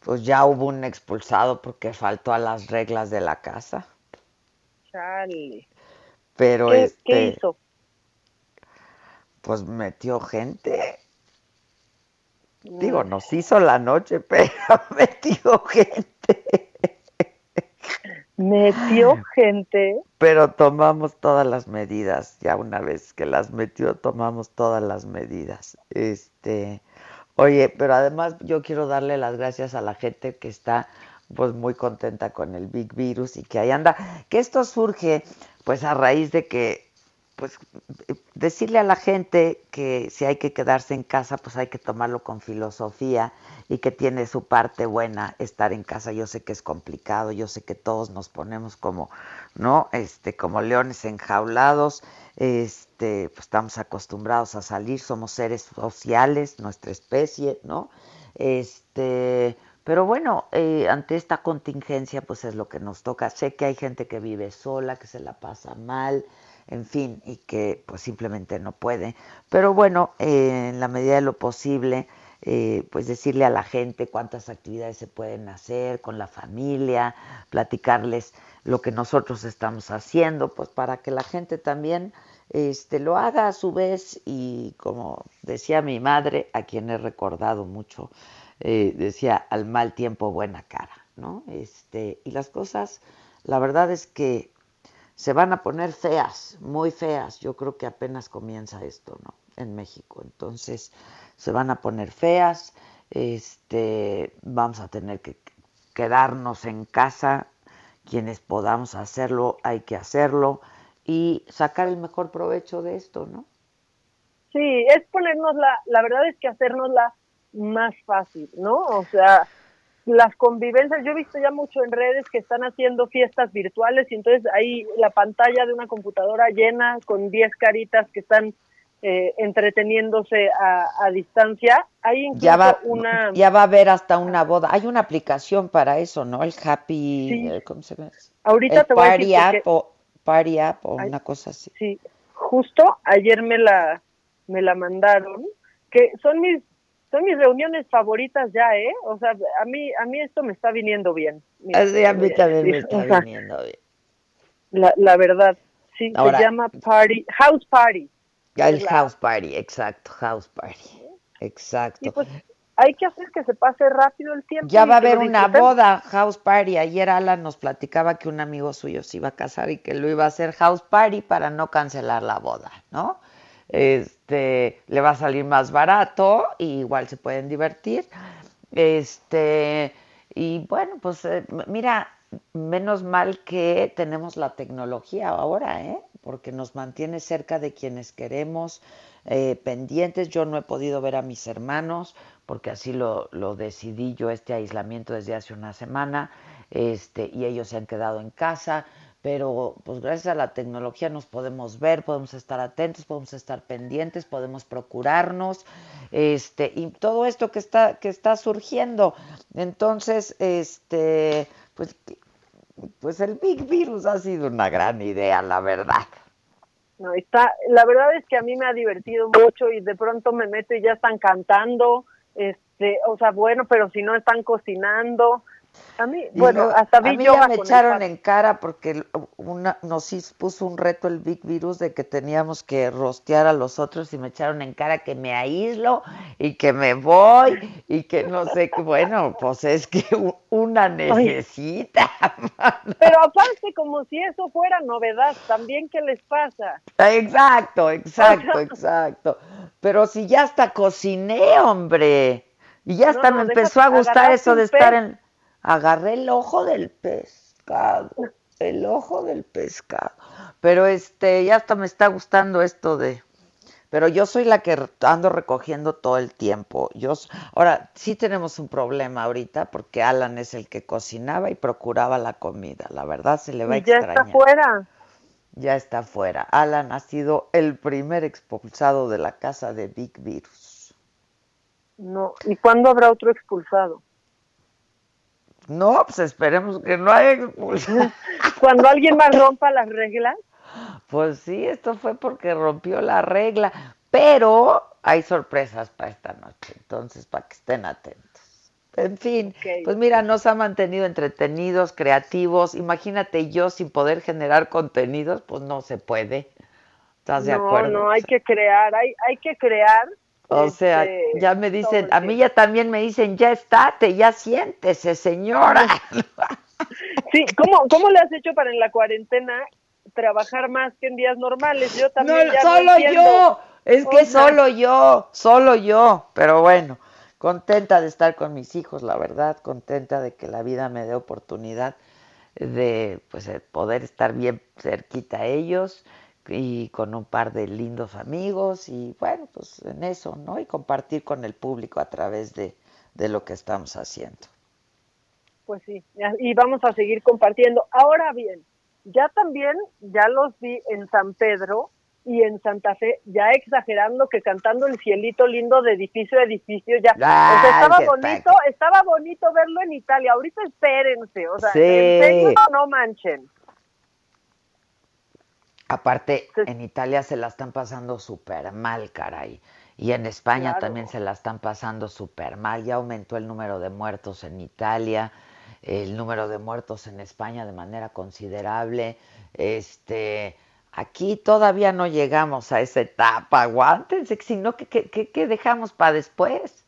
Speaker 1: Pues ya hubo un expulsado porque faltó a las reglas de la casa.
Speaker 8: Chale.
Speaker 1: Pero
Speaker 8: ¿Qué,
Speaker 1: este,
Speaker 8: ¿Qué hizo?
Speaker 1: pues metió gente. Digo, nos hizo la noche, pero metió gente.
Speaker 8: Metió gente.
Speaker 1: Pero tomamos todas las medidas. Ya una vez que las metió, tomamos todas las medidas. Este, oye, pero además yo quiero darle las gracias a la gente que está pues muy contenta con el Big Virus y que ahí anda. Que esto surge pues a raíz de que pues decirle a la gente que si hay que quedarse en casa, pues hay que tomarlo con filosofía y que tiene su parte buena estar en casa. Yo sé que es complicado, yo sé que todos nos ponemos como, ¿no? Este, como leones enjaulados, este, pues estamos acostumbrados a salir, somos seres sociales, nuestra especie, ¿no? Este, pero bueno, eh, ante esta contingencia, pues es lo que nos toca. Sé que hay gente que vive sola, que se la pasa mal, en fin, y que pues simplemente no puede. Pero bueno, eh, en la medida de lo posible, eh, pues decirle a la gente cuántas actividades se pueden hacer con la familia, platicarles lo que nosotros estamos haciendo, pues para que la gente también este, lo haga a su vez y como decía mi madre, a quien he recordado mucho, eh, decía al mal tiempo buena cara, ¿no? Este, y las cosas, la verdad es que se van a poner feas, muy feas. Yo creo que apenas comienza esto, ¿no? En México. Entonces, se van a poner feas. Este, vamos a tener que quedarnos en casa. Quienes podamos hacerlo, hay que hacerlo y sacar el mejor provecho de esto, ¿no?
Speaker 8: Sí, es ponernos la, la verdad es que hacernosla más fácil, ¿no? O sea, las convivencias, yo he visto ya mucho en redes que están haciendo fiestas virtuales y entonces ahí la pantalla de una computadora llena con 10 caritas que están eh, entreteniéndose a, a, distancia. Hay incluso
Speaker 1: ya va,
Speaker 8: una...
Speaker 1: Ya va a haber hasta una boda. Hay una aplicación para eso, ¿no? El Happy...
Speaker 8: Sí.
Speaker 1: eh, ¿Cómo se llama?
Speaker 8: Ahorita
Speaker 1: El
Speaker 8: te voy a decir
Speaker 1: App o Party App o
Speaker 8: Ay.
Speaker 1: una cosa así.
Speaker 8: Sí, justo ayer me la me la mandaron, que son mis son mis reuniones favoritas ya, ¿eh? O sea, a mí a mí esto me está viniendo bien.
Speaker 1: Así a mí también me está viniendo bien.
Speaker 8: La, la verdad, sí,
Speaker 1: Ahora-
Speaker 8: se llama Party House Party.
Speaker 1: Ya el
Speaker 8: Es la-
Speaker 1: House Party, exacto, House Party. Exacto.
Speaker 8: Y pues hay que hacer que se pase rápido el tiempo.
Speaker 1: Ya va a haber una boda, house party. Ayer Alan nos platicaba que un amigo suyo se iba a casar y que lo iba a hacer house party para no cancelar la boda, ¿no? Este, le va a salir más barato y igual se pueden divertir. Este, y bueno, pues eh, mira, menos mal que tenemos la tecnología ahora, ¿eh? Porque nos mantiene cerca de quienes queremos, eh, pendientes. Yo no he podido ver a mis hermanos porque así lo, lo decidí yo este aislamiento desde hace una semana, este, y ellos se han quedado en casa, pero pues gracias a la tecnología nos podemos ver, podemos estar atentos, podemos estar pendientes, podemos procurarnos, este, y todo esto que está, que está surgiendo. Entonces, este, pues, pues el Big Virus ha sido una gran idea, la verdad.
Speaker 8: No, está, la verdad es que a mí me ha divertido mucho y de pronto me meto y ya están cantando, este, o sea, bueno, pero si no están cocinando. A mí,
Speaker 1: Y
Speaker 8: bueno, hasta
Speaker 1: a
Speaker 8: vi
Speaker 1: mí
Speaker 8: yoga
Speaker 1: ya me echaron en cara porque una, nos puso un reto el Big Virus de que teníamos que rostear a los otros y me echaron en cara que me aíslo y que me voy y que no sé qué. Bueno, pues es que una necesita.
Speaker 8: Pero aparte, como si eso fuera novedad, también, ¿qué les pasa?
Speaker 1: Exacto, exacto, exacto. Pero si ya hasta cociné, hombre. Y ya hasta
Speaker 8: no,
Speaker 1: me empezó a gustar eso de estar en... Agarré el ojo del pescado, el ojo del pescado. Pero este, ya hasta me está gustando esto de... Pero yo soy la que ando recogiendo todo el tiempo. Yo, ahora, sí tenemos un problema ahorita porque Alan es el que cocinaba y procuraba la comida. La verdad se le va a
Speaker 8: Y ya
Speaker 1: extrañar
Speaker 8: está fuera.
Speaker 1: ya está fuera. Alan ha sido el primer expulsado de la casa de Big Virus.
Speaker 8: No, ¿y cuándo habrá otro expulsado?
Speaker 1: No, pues esperemos que no haya expulsado.
Speaker 8: Cuando alguien más rompa las reglas,
Speaker 1: Pues sí, esto fue porque rompió la regla. pero hay sorpresas para esta noche, entonces para que estén atentos. En fin, pues mira, nos ha mantenido entretenidos, creativos. Imagínate yo sin poder generar contenidos, pues no se puede. ¿Estás de acuerdo?
Speaker 8: No, no, hay que crear, hay, hay que crear.
Speaker 1: O sea, este, ya me dicen, a mí ya también me dicen, ya estate, ya siéntese, señora.
Speaker 8: Sí, ¿cómo, ¿cómo le has hecho para en la cuarentena trabajar más que en días normales? Yo también.
Speaker 1: No, solo yo, es que solo yo, solo yo, pero bueno contenta de estar con mis hijos, la verdad, contenta de que la vida me dé oportunidad de pues, poder estar bien cerquita a ellos y con un par de lindos amigos y bueno, pues en eso, ¿no? Y compartir con el público a través de, de lo que estamos haciendo.
Speaker 8: Pues sí, y vamos a seguir compartiendo. Ahora bien, ya también, ya los vi en San Pedro, y en Santa Fe, ya exagerando que cantando el cielito lindo de edificio a edificio, ya. estaba bonito, estaba bonito verlo en Italia. Ahorita espérense, o sea, no manchen.
Speaker 1: Aparte, en Italia se la están pasando súper mal, caray. Y en España también se la están pasando súper mal. Ya aumentó el número de muertos en Italia, el número de muertos en España de manera considerable. Este, Aquí todavía no llegamos a esa etapa, aguántense, sino que, que, dejamos para después.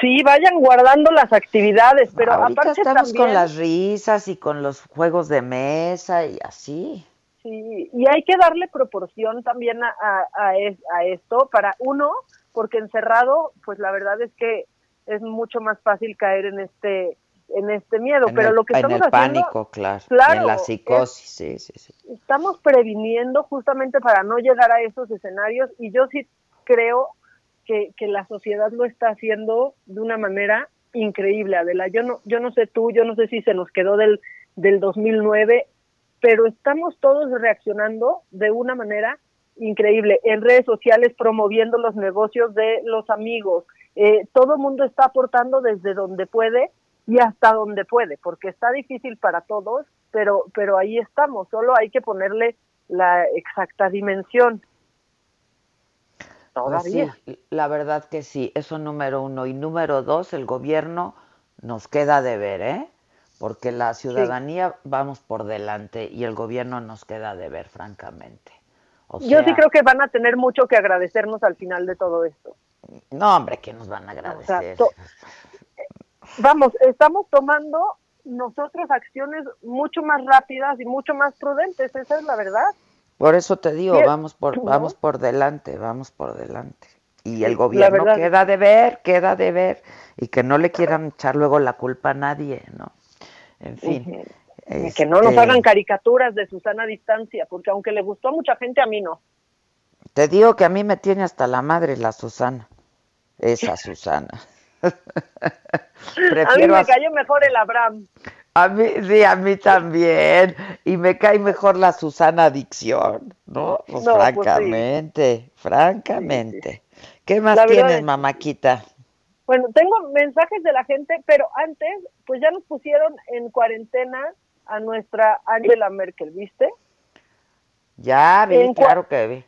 Speaker 8: Sí, vayan guardando las actividades, pero
Speaker 1: Ahorita
Speaker 8: aparte
Speaker 1: estamos con las risas y con los juegos de mesa y así.
Speaker 8: Sí, y hay que darle proporción también a, a, a esto para uno, porque encerrado, pues la verdad es que es mucho más fácil caer en este en este miedo, pero lo que estamos
Speaker 1: en el pánico, claro, en la psicosis, sí, sí, sí.
Speaker 8: Estamos previniendo justamente para no llegar a esos escenarios y yo sí creo que, que la sociedad lo está haciendo de una manera increíble, Adela. Yo no, yo no sé tú, yo no sé si se nos quedó del, del 2009, pero estamos todos reaccionando de una manera increíble en redes sociales promoviendo los negocios de los amigos. Eh, todo el mundo está aportando desde donde puede y hasta donde puede, porque está difícil para todos, pero, pero ahí estamos, solo hay que ponerle la exacta dimensión.
Speaker 1: Pues sí, la verdad que sí, eso número uno. Y número dos, el gobierno nos queda de ver, ¿eh? Porque la ciudadanía vamos por delante y el gobierno nos queda de ver, francamente.
Speaker 8: Yo sí creo que van a tener mucho que agradecernos al final de todo esto.
Speaker 1: No, hombre, que nos van a agradecer
Speaker 8: vamos, estamos tomando nosotros acciones mucho más rápidas y mucho más prudentes, esa es la verdad.
Speaker 1: Por eso te digo, vamos por vamos por delante, vamos por delante. Y el gobierno queda de ver, queda de ver y que no le quieran echar luego la culpa a nadie, ¿no? En fin.
Speaker 8: Que no nos este hagan caricaturas de Susana a distancia, porque aunque le gustó a mucha gente, a mí no.
Speaker 1: Te digo que a mí me tiene hasta la madre la Susana, esa Susana.
Speaker 8: a mí me cayó mejor el Abraham.
Speaker 1: A mí, sí, a mí también. Y me cae mejor la Susana Adicción, ¿no? Pues, pues francamente, francamente. ¿Qué más tienes, mamaquita?
Speaker 8: Bueno, tengo mensajes de la gente, pero antes, pues ya nos pusieron en cuarentena a nuestra Angela Merkel, ¿viste?
Speaker 1: Ya vi, claro que vi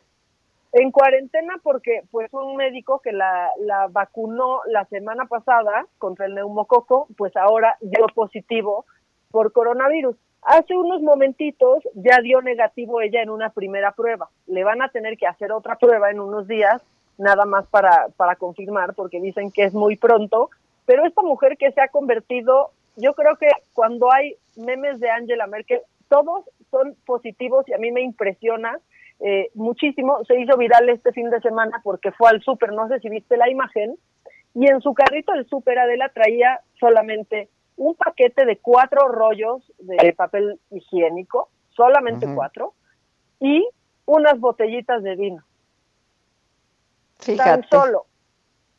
Speaker 8: en cuarentena porque pues un médico que la, la vacunó la semana pasada contra el neumococo, pues ahora dio positivo por coronavirus. Hace unos momentitos ya dio negativo ella en una primera prueba. Le van a tener que hacer otra prueba en unos días, nada más para, para confirmar, porque dicen que es muy pronto. Pero esta mujer que se ha convertido, yo creo que cuando hay memes de Angela Merkel, todos son positivos y a mí me impresiona eh, muchísimo. Se hizo viral este fin de semana porque fue al súper, no sé si viste la imagen, y en su carrito el súper Adela traía solamente un paquete de cuatro rollos de papel higiénico, solamente cuatro, y unas botellitas de vino. Tan solo.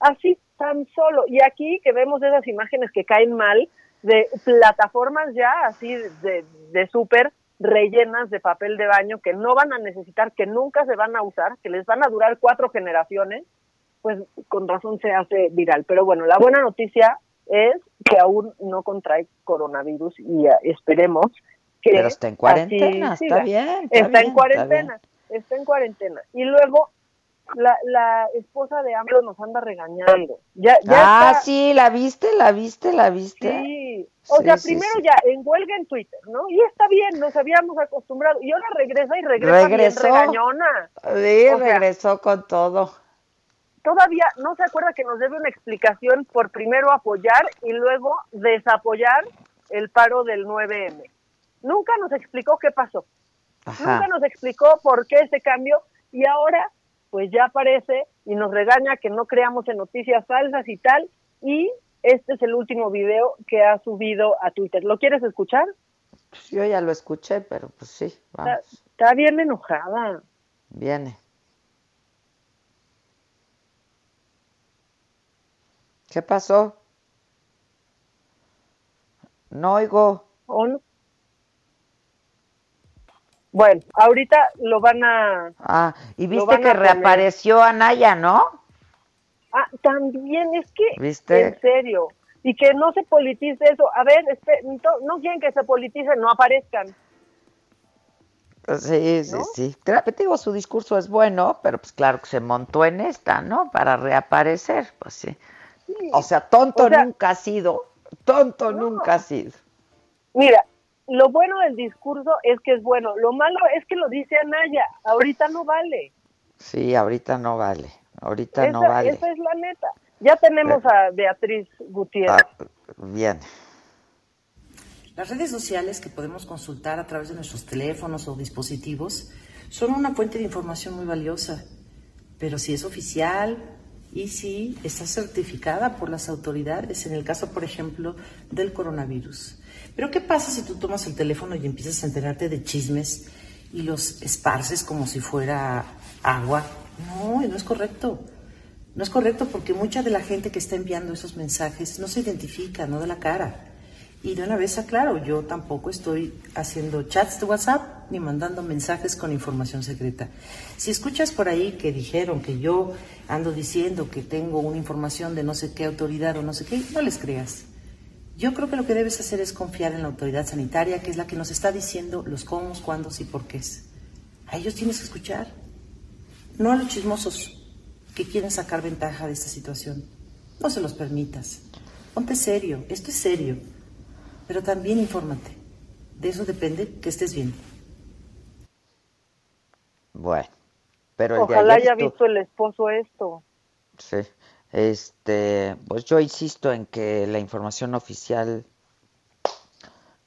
Speaker 8: Así, tan solo. Y aquí que vemos esas imágenes que caen mal de plataformas ya así de, de súper rellenas de papel de baño que no van a necesitar, que nunca se van a usar, que les van a durar cuatro generaciones, pues con razón se hace viral. Pero bueno, la buena noticia es que aún no contrae coronavirus y esperemos que...
Speaker 1: Pero está en cuarentena, está bien.
Speaker 8: Está, en cuarentena, está, en cuarentena. Y luego la, la esposa de AMLO nos anda regañando. Ya,
Speaker 1: ya ah, sí, la viste, la viste, la viste.
Speaker 8: Sí. O sea, primero ya en huelga en Twitter, ¿no? Y está bien, nos habíamos acostumbrado. Y ahora regresa y regresa regresó. bien regañona.
Speaker 1: Sí, regresó con todo.
Speaker 8: Todavía no se acuerda que nos debe una explicación por primero apoyar y luego desapoyar el paro del 9M. Nunca nos explicó qué pasó. Nunca nos explicó por qué ese cambio y ahora pues ya aparece y nos regaña que no creamos en noticias falsas y tal. Y este es el último video que ha subido a Twitter. ¿Lo quieres escuchar?
Speaker 1: Yo ya lo escuché, pero pues sí,
Speaker 8: vamos. Está, bien enojada.
Speaker 1: Viene. ¿Qué pasó? No oigo.
Speaker 8: ¿O no? Bueno, ahorita lo van a...
Speaker 1: Ah, y viste que reapareció Anaya, ¿no?
Speaker 8: Ah, también es que, ¿Viste? en serio, y que no se politice eso. A ver, no quieren que se politice, no aparezcan.
Speaker 1: Sí, sí, sí. Te digo, su discurso es bueno, pero pues claro que se montó en esta, ¿no? Para reaparecer, pues sí. O sea, tonto nunca ha sido, tonto nunca ha sido.
Speaker 8: Mira, lo bueno del discurso es que es bueno, lo malo es que lo dice Anaya, ahorita no vale.
Speaker 1: Sí, ahorita no vale, ahorita no vale.
Speaker 8: Esa es la neta. Ya tenemos a Beatriz Gutiérrez. Ah,
Speaker 1: bien.
Speaker 15: Las redes sociales que podemos consultar a través de nuestros teléfonos o dispositivos son una fuente de información muy valiosa, pero si es oficial y si está certificada por las autoridades, en el caso, por ejemplo, del coronavirus. Pero ¿qué pasa si tú tomas el teléfono y empiezas a enterarte de chismes y los esparces como si fuera agua? No, no es correcto. No es correcto porque mucha de la gente que está enviando esos mensajes no se identifica, no da la cara. Y de una vez aclaro, yo tampoco estoy haciendo chats de WhatsApp ni mandando mensajes con información secreta. Si escuchas por ahí que dijeron que yo ando diciendo que tengo una información de no sé qué autoridad o no sé qué, no les creas. Yo creo que lo que debes hacer es confiar en la autoridad sanitaria, que es la que nos está diciendo los cómo, cuándo y por qué. A ellos tienes que escuchar, no a los chismosos que quieren sacar ventaja de esta situación. No se los permitas. Ponte serio, esto es serio, pero también infórmate. De eso depende que estés bien.
Speaker 1: Bueno, pero el
Speaker 8: Ojalá haya visto el esposo esto.
Speaker 1: Sí. Este, pues yo insisto en que la información oficial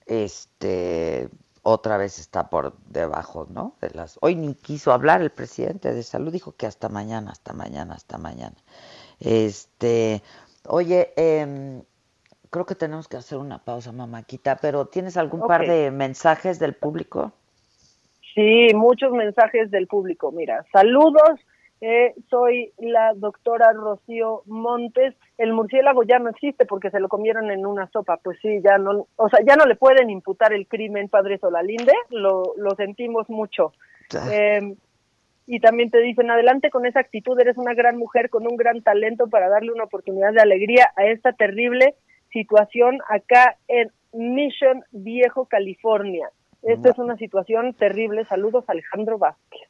Speaker 1: este otra vez está por debajo, ¿no? De las hoy ni quiso hablar el presidente de salud, dijo que hasta mañana, hasta mañana, hasta mañana. Este, oye, em, creo que tenemos que hacer una pausa, mamáquita, pero ¿tienes algún par de mensajes del público?
Speaker 8: Sí, muchos mensajes del público. Mira, saludos eh, soy la doctora Rocío Montes. El murciélago ya no existe porque se lo comieron en una sopa. Pues sí, ya no, o sea, ya no le pueden imputar el crimen, padre Solalinde. Lo, lo sentimos mucho. Eh, y también te dicen, adelante con esa actitud, eres una gran mujer con un gran talento para darle una oportunidad de alegría a esta terrible situación acá en Mission Viejo, California. Esta es una situación terrible. Saludos, Alejandro Vázquez.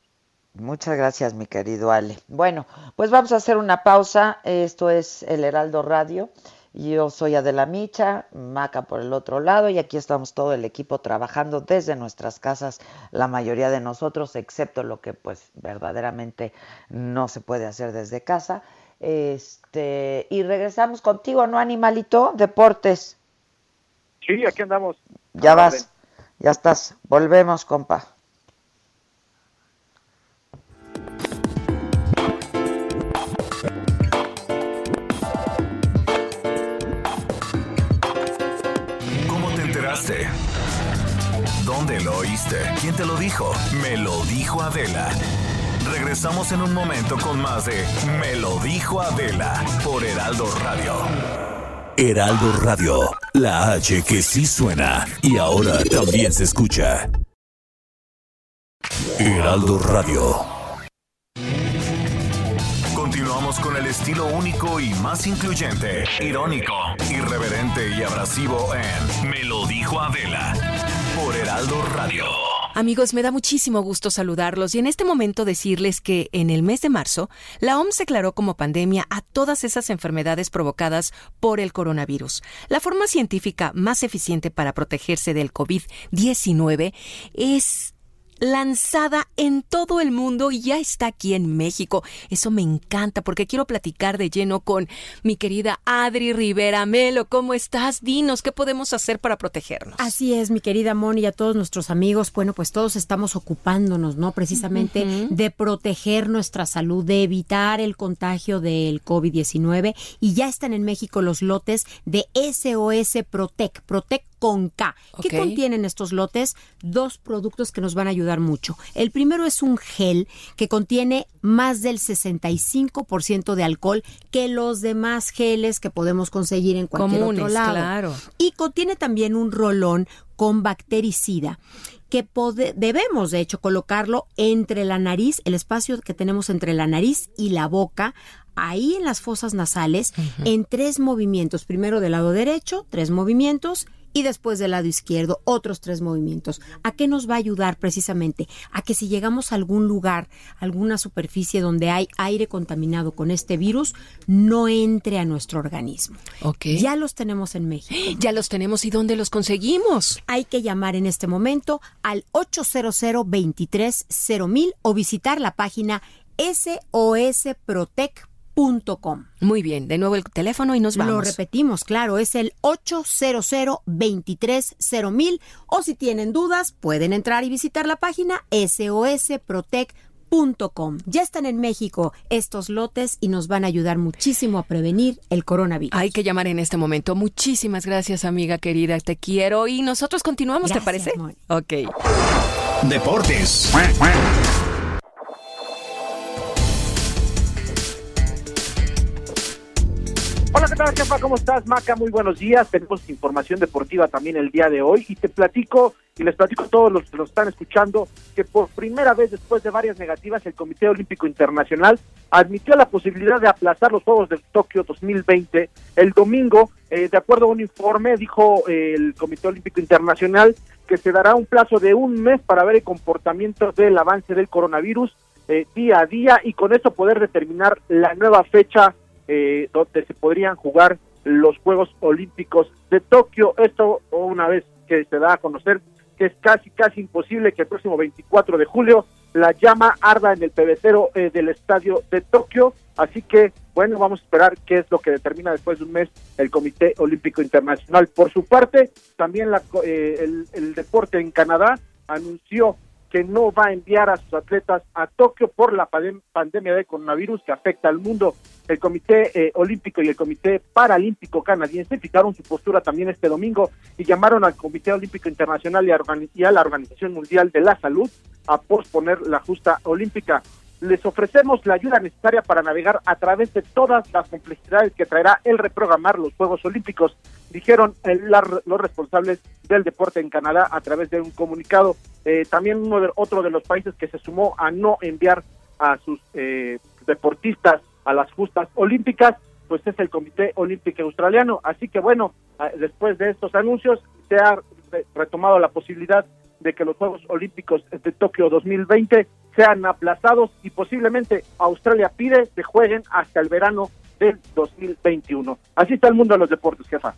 Speaker 1: Muchas gracias, mi querido Ale. Bueno, pues vamos a hacer una pausa. Esto es El Heraldo Radio. Yo soy Adela Micha, Maca por el otro lado, y aquí estamos todo el equipo trabajando desde nuestras casas, la mayoría de nosotros, excepto lo que pues verdaderamente no se puede hacer desde casa. Este, y regresamos contigo, ¿no, animalito? Deportes.
Speaker 16: Sí, aquí andamos.
Speaker 1: Ya vas, ya estás. Volvemos, compa.
Speaker 2: ¿Dónde lo oíste? ¿Quién te lo dijo? Me lo dijo Adela. Regresamos en un momento con más de Me lo dijo Adela por Heraldo Radio. Heraldo Radio, la H que sí suena y ahora también se escucha. Heraldo Radio. Continuamos con el estilo único y más incluyente, irónico, irreverente y abrasivo en Me lo dijo Adela por Heraldo Radio.
Speaker 17: Amigos, me da muchísimo gusto saludarlos y en este momento decirles que en el mes de marzo, la OMS declaró como pandemia a todas esas enfermedades provocadas por el coronavirus. La forma científica más eficiente para protegerse del COVID-19 es lanzada en todo el mundo y ya está aquí en México. Eso me encanta porque quiero platicar de lleno con mi querida Adri Rivera Melo. ¿Cómo estás? Dinos, ¿qué podemos hacer para protegernos?
Speaker 18: Así es, mi querida Moni y a todos nuestros amigos. Bueno, pues todos estamos ocupándonos, ¿no? Precisamente de proteger nuestra salud, de evitar el contagio del COVID-19 y ya están en México los lotes de SOS Protec. Protec con K. ¿Qué
Speaker 17: Ok.
Speaker 18: contienen estos lotes? Dos productos que nos van a ayudar mucho. El primero es un gel que contiene más del 65% de alcohol que los demás geles que podemos conseguir en cualquier
Speaker 17: Comunes,
Speaker 18: otro lado.
Speaker 17: claro.
Speaker 18: Y contiene también un rolón con bactericida que pode- debemos de hecho colocarlo entre la nariz, el espacio que tenemos entre la nariz y la boca, ahí en las fosas nasales, en tres movimientos. Primero del lado derecho, tres movimientos. Y después del lado izquierdo, otros tres movimientos. ¿A qué nos va a ayudar precisamente? A que si llegamos a algún lugar, alguna superficie donde hay aire contaminado con este virus, no entre a nuestro organismo.
Speaker 17: Ok.
Speaker 18: Ya los tenemos en México.
Speaker 17: Ya los tenemos y ¿dónde los conseguimos?
Speaker 18: Hay que llamar en este momento al 800 230 o visitar la página sosprotec.com.
Speaker 17: Muy bien, de nuevo el teléfono y nos vamos.
Speaker 18: Lo repetimos, claro, es el 800 230 o si tienen dudas pueden entrar y visitar la página sosprotec.com. Ya están en México estos lotes y nos van a ayudar muchísimo a prevenir el coronavirus.
Speaker 17: Hay que llamar en este momento. Muchísimas gracias, amiga querida. Te quiero. Y nosotros continuamos, ¿te parece?
Speaker 18: Moni.
Speaker 17: Ok.
Speaker 2: Deportes.
Speaker 16: Hola, ¿qué tal, jefa? ¿Cómo estás, Maca? Muy buenos días. Tenemos información deportiva también el día de hoy y te platico y les platico a todos los que nos están escuchando que por primera vez después de varias negativas el Comité Olímpico Internacional admitió la posibilidad de aplazar los Juegos de Tokio 2020 el domingo. eh, de acuerdo a un informe, dijo eh, el Comité Olímpico Internacional que se dará un plazo de un mes para ver el comportamiento del avance del coronavirus eh, día a día y con eso poder determinar la nueva fecha eh, donde se podrían jugar los Juegos Olímpicos de Tokio. Esto una vez que se da a conocer que es casi, casi imposible que el próximo 24 de julio la llama arda en el pebetero eh, del estadio de Tokio. Así que, bueno, vamos a esperar qué es lo que determina después de un mes el Comité Olímpico Internacional. Por su parte, también la, eh, el, el deporte en Canadá anunció que no va a enviar a sus atletas a Tokio por la pandem- pandemia de coronavirus que afecta al mundo. El Comité eh, Olímpico y el Comité Paralímpico Canadiense fijaron su postura también este domingo y llamaron al Comité Olímpico Internacional y a, la Organización Mundial de la Salud a posponer la justa olímpica. Les ofrecemos la ayuda necesaria para navegar a través de todas las complejidades que traerá el reprogramar los Juegos Olímpicos, dijeron eh, la- los responsables del deporte en Canadá a través de un comunicado. Eh, también uno de, otro de los países que se sumó a no enviar a sus eh, deportistas a las justas olímpicas, pues es el Comité Olímpico Australiano. Así que bueno, después de estos anuncios se ha re- retomado la posibilidad de que los Juegos Olímpicos de Tokio 2020 sean aplazados y posiblemente Australia pide que jueguen hasta el verano del 2021. Así está el mundo de los deportes, jefa.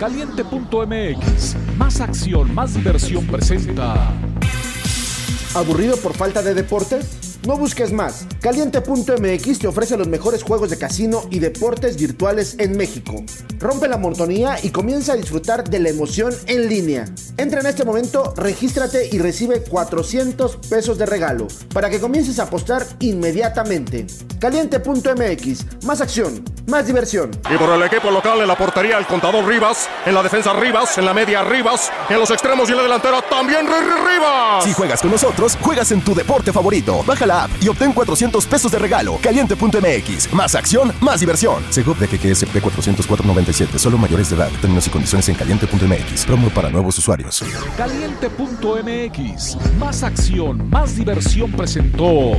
Speaker 19: Caliente.mx, más acción, más diversión presenta.
Speaker 20: ¿Aburrido por falta de deportes? No busques más. Caliente.mx te ofrece los mejores juegos de casino y deportes virtuales en México. Rompe la monotonía y comienza a disfrutar de la emoción en línea. Entra en este momento, regístrate y recibe 400 pesos de regalo para que comiences a apostar inmediatamente. Caliente.mx, más acción, más diversión.
Speaker 21: Y por el equipo local en la portería el contador Rivas, en la defensa Rivas, en la media Rivas, en los extremos y en la delantera también Ri- Ri- Rivas.
Speaker 22: Si juegas con nosotros, juegas en tu deporte favorito. Baja la app y obtén 400 pesos de regalo. Caliente.mx. Más acción, más diversión. Segov de GGSP 404.97. Solo mayores de edad. Términos y condiciones en caliente.mx. Promo para nuevos usuarios.
Speaker 19: Caliente.mx, más acción, más diversión presentó.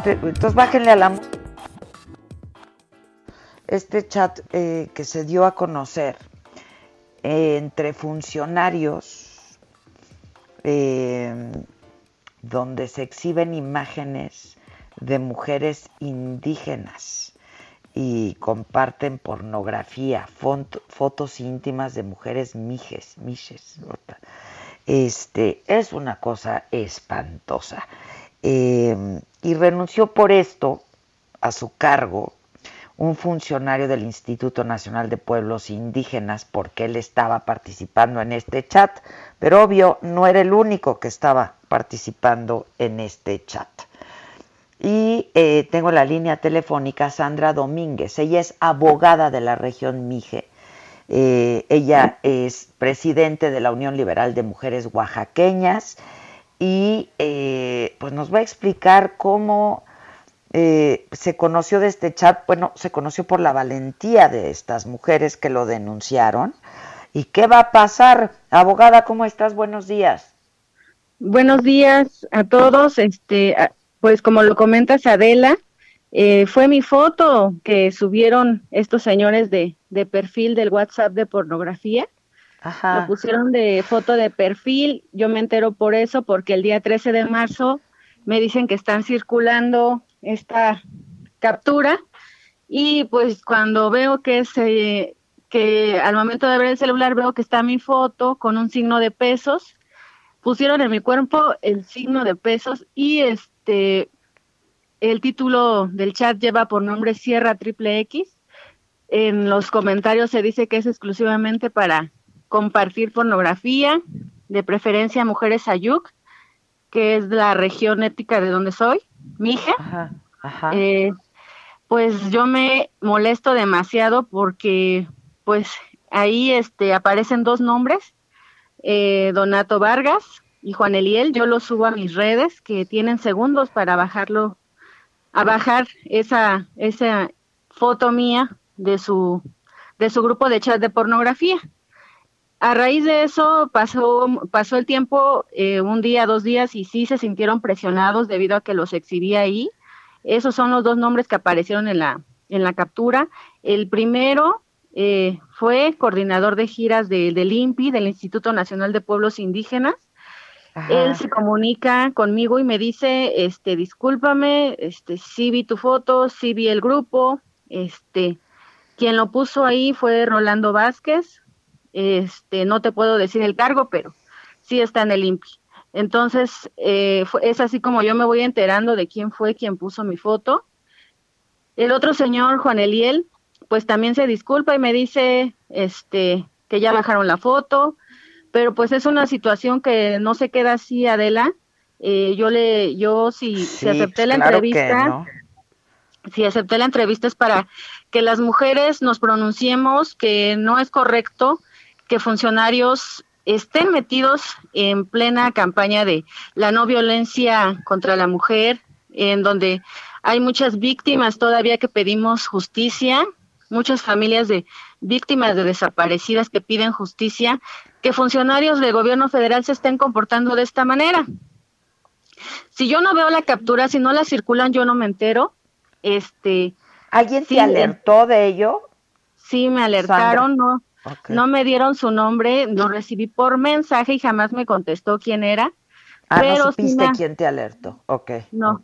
Speaker 1: Este, entonces bájenle a la este chat eh, que se dio a conocer eh, entre funcionarios eh, donde se exhiben imágenes de mujeres indígenas y comparten pornografía, fotos íntimas de mujeres mijes, mijes. Este, es una cosa espantosa. Y renunció por esto a su cargo un funcionario del Instituto Nacional de Pueblos Indígenas porque él estaba participando en este chat, pero obvio no era el único que estaba participando en este chat. Y eh, tengo la línea telefónica Sandra Domínguez. Ella es abogada de la región Mije. Eh, ella es presidente de la Unión Liberal de Mujeres Oaxaqueñas y eh, pues nos va a explicar cómo se conoció de este chat. Bueno, se conoció por la valentía de estas mujeres que lo denunciaron. ¿Y qué va a pasar? Abogada, ¿cómo estás? Buenos días.
Speaker 23: Buenos días a todos. Este, pues como lo comentas Adela, eh, fue mi foto que subieron estos señores de, de perfil del WhatsApp de pornografía. Ajá. Lo pusieron de foto de perfil. Yo me entero por eso, porque el día 13 de marzo me dicen que están circulando esta captura. Y pues cuando veo que se que al momento de ver el celular veo que está mi foto con un signo de pesos, pusieron en mi cuerpo el signo de pesos y es este, el título del chat lleva por nombre Sierra Triple X. En los comentarios se dice que es exclusivamente para compartir pornografía, de preferencia mujeres ayuk, que es la región ética de donde soy, mi hija. Eh, pues yo me molesto demasiado porque pues ahí este aparecen dos nombres, eh, Donato Vargas y Juan Eliel, yo lo subo a mis redes que tienen segundos para bajarlo, a bajar esa, esa foto mía de su, de su grupo de chat de pornografía. A raíz de eso pasó, pasó el tiempo, eh, un día, dos días, y sí se sintieron presionados debido a que los exhibí ahí. Esos son los dos nombres que aparecieron en la, en la captura. El primero eh, fue coordinador de giras de, del INPI, del Instituto Nacional de Pueblos Indígenas, él se comunica conmigo y me dice, este, discúlpame, este, sí vi tu foto, sí vi el grupo, este, quien lo puso ahí fue Rolando Vázquez, este, no te puedo decir el cargo, pero sí está en el INPI. Entonces, eh, es así como yo me voy enterando de quién fue quien puso mi foto. El otro señor, Juan Eliel, pues también se disculpa y me dice, este, que ya bajaron la foto, pero pues es una situación que no se queda así, Adela. Eh, yo le, yo si, si acepté la entrevista, si acepté la entrevista es para que las mujeres nos pronunciemos que no es correcto que funcionarios estén metidos en plena campaña de la no violencia contra la mujer, en donde hay muchas víctimas todavía que pedimos justicia, muchas familias de víctimas de desaparecidas que piden justicia que funcionarios del gobierno federal se estén comportando de esta manera. Si yo no veo la captura, si no la circulan, yo no me entero. Este,
Speaker 1: ¿Alguien te alertó de ello?
Speaker 23: Sí, me alertaron, no, no me dieron su nombre, lo recibí por mensaje y jamás me contestó quién era.
Speaker 1: Ah, pero no supiste quién te alertó. Ok.
Speaker 23: No.